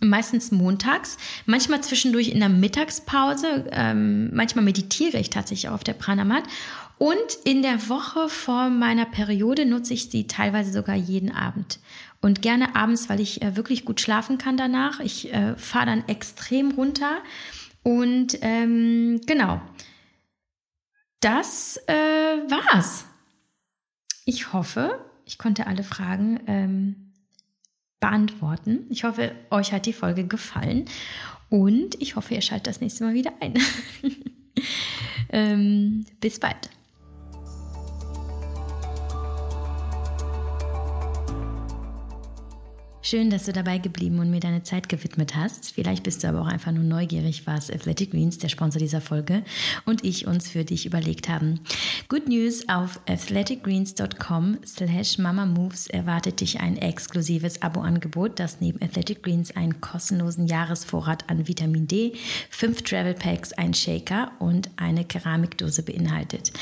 meistens montags, manchmal zwischendurch in der Mittagspause, ähm, manchmal meditiere ich tatsächlich auch auf der Pranamat und in der Woche vor meiner Periode nutze ich sie teilweise sogar jeden Abend. Und gerne abends, weil ich äh, wirklich gut schlafen kann danach. Ich äh, fahre dann extrem runter. Und ähm, genau das äh, war's. Ich hoffe, ich konnte alle Fragen ähm, beantworten. Ich hoffe, euch hat die Folge gefallen und ich hoffe, ihr schaltet das nächste Mal wieder ein. ähm, bis bald. Schön, dass du dabei geblieben und mir deine Zeit gewidmet hast. Vielleicht bist du aber auch einfach nur neugierig, was Athletic Greens, der Sponsor dieser Folge, und ich uns für dich überlegt haben. Good News, auf athleticgreens.com slash mamamoves erwartet dich ein exklusives Abo-Angebot, das neben Athletic Greens einen kostenlosen Jahresvorrat an Vitamin D, fünf Travel Packs, ein Shaker und eine Keramikdose beinhaltet.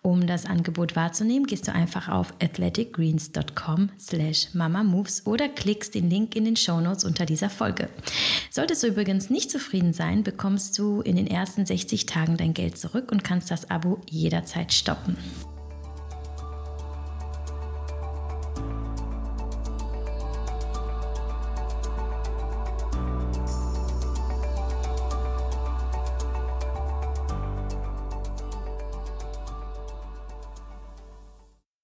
Um das Angebot wahrzunehmen, gehst du einfach auf athleticgreens.com slash mamamoves oder klickst den Link in den Shownotes unter dieser Folge. Solltest du übrigens nicht zufrieden sein, bekommst du in den ersten 60 Tagen dein Geld zurück und kannst das Abo jederzeit stoppen.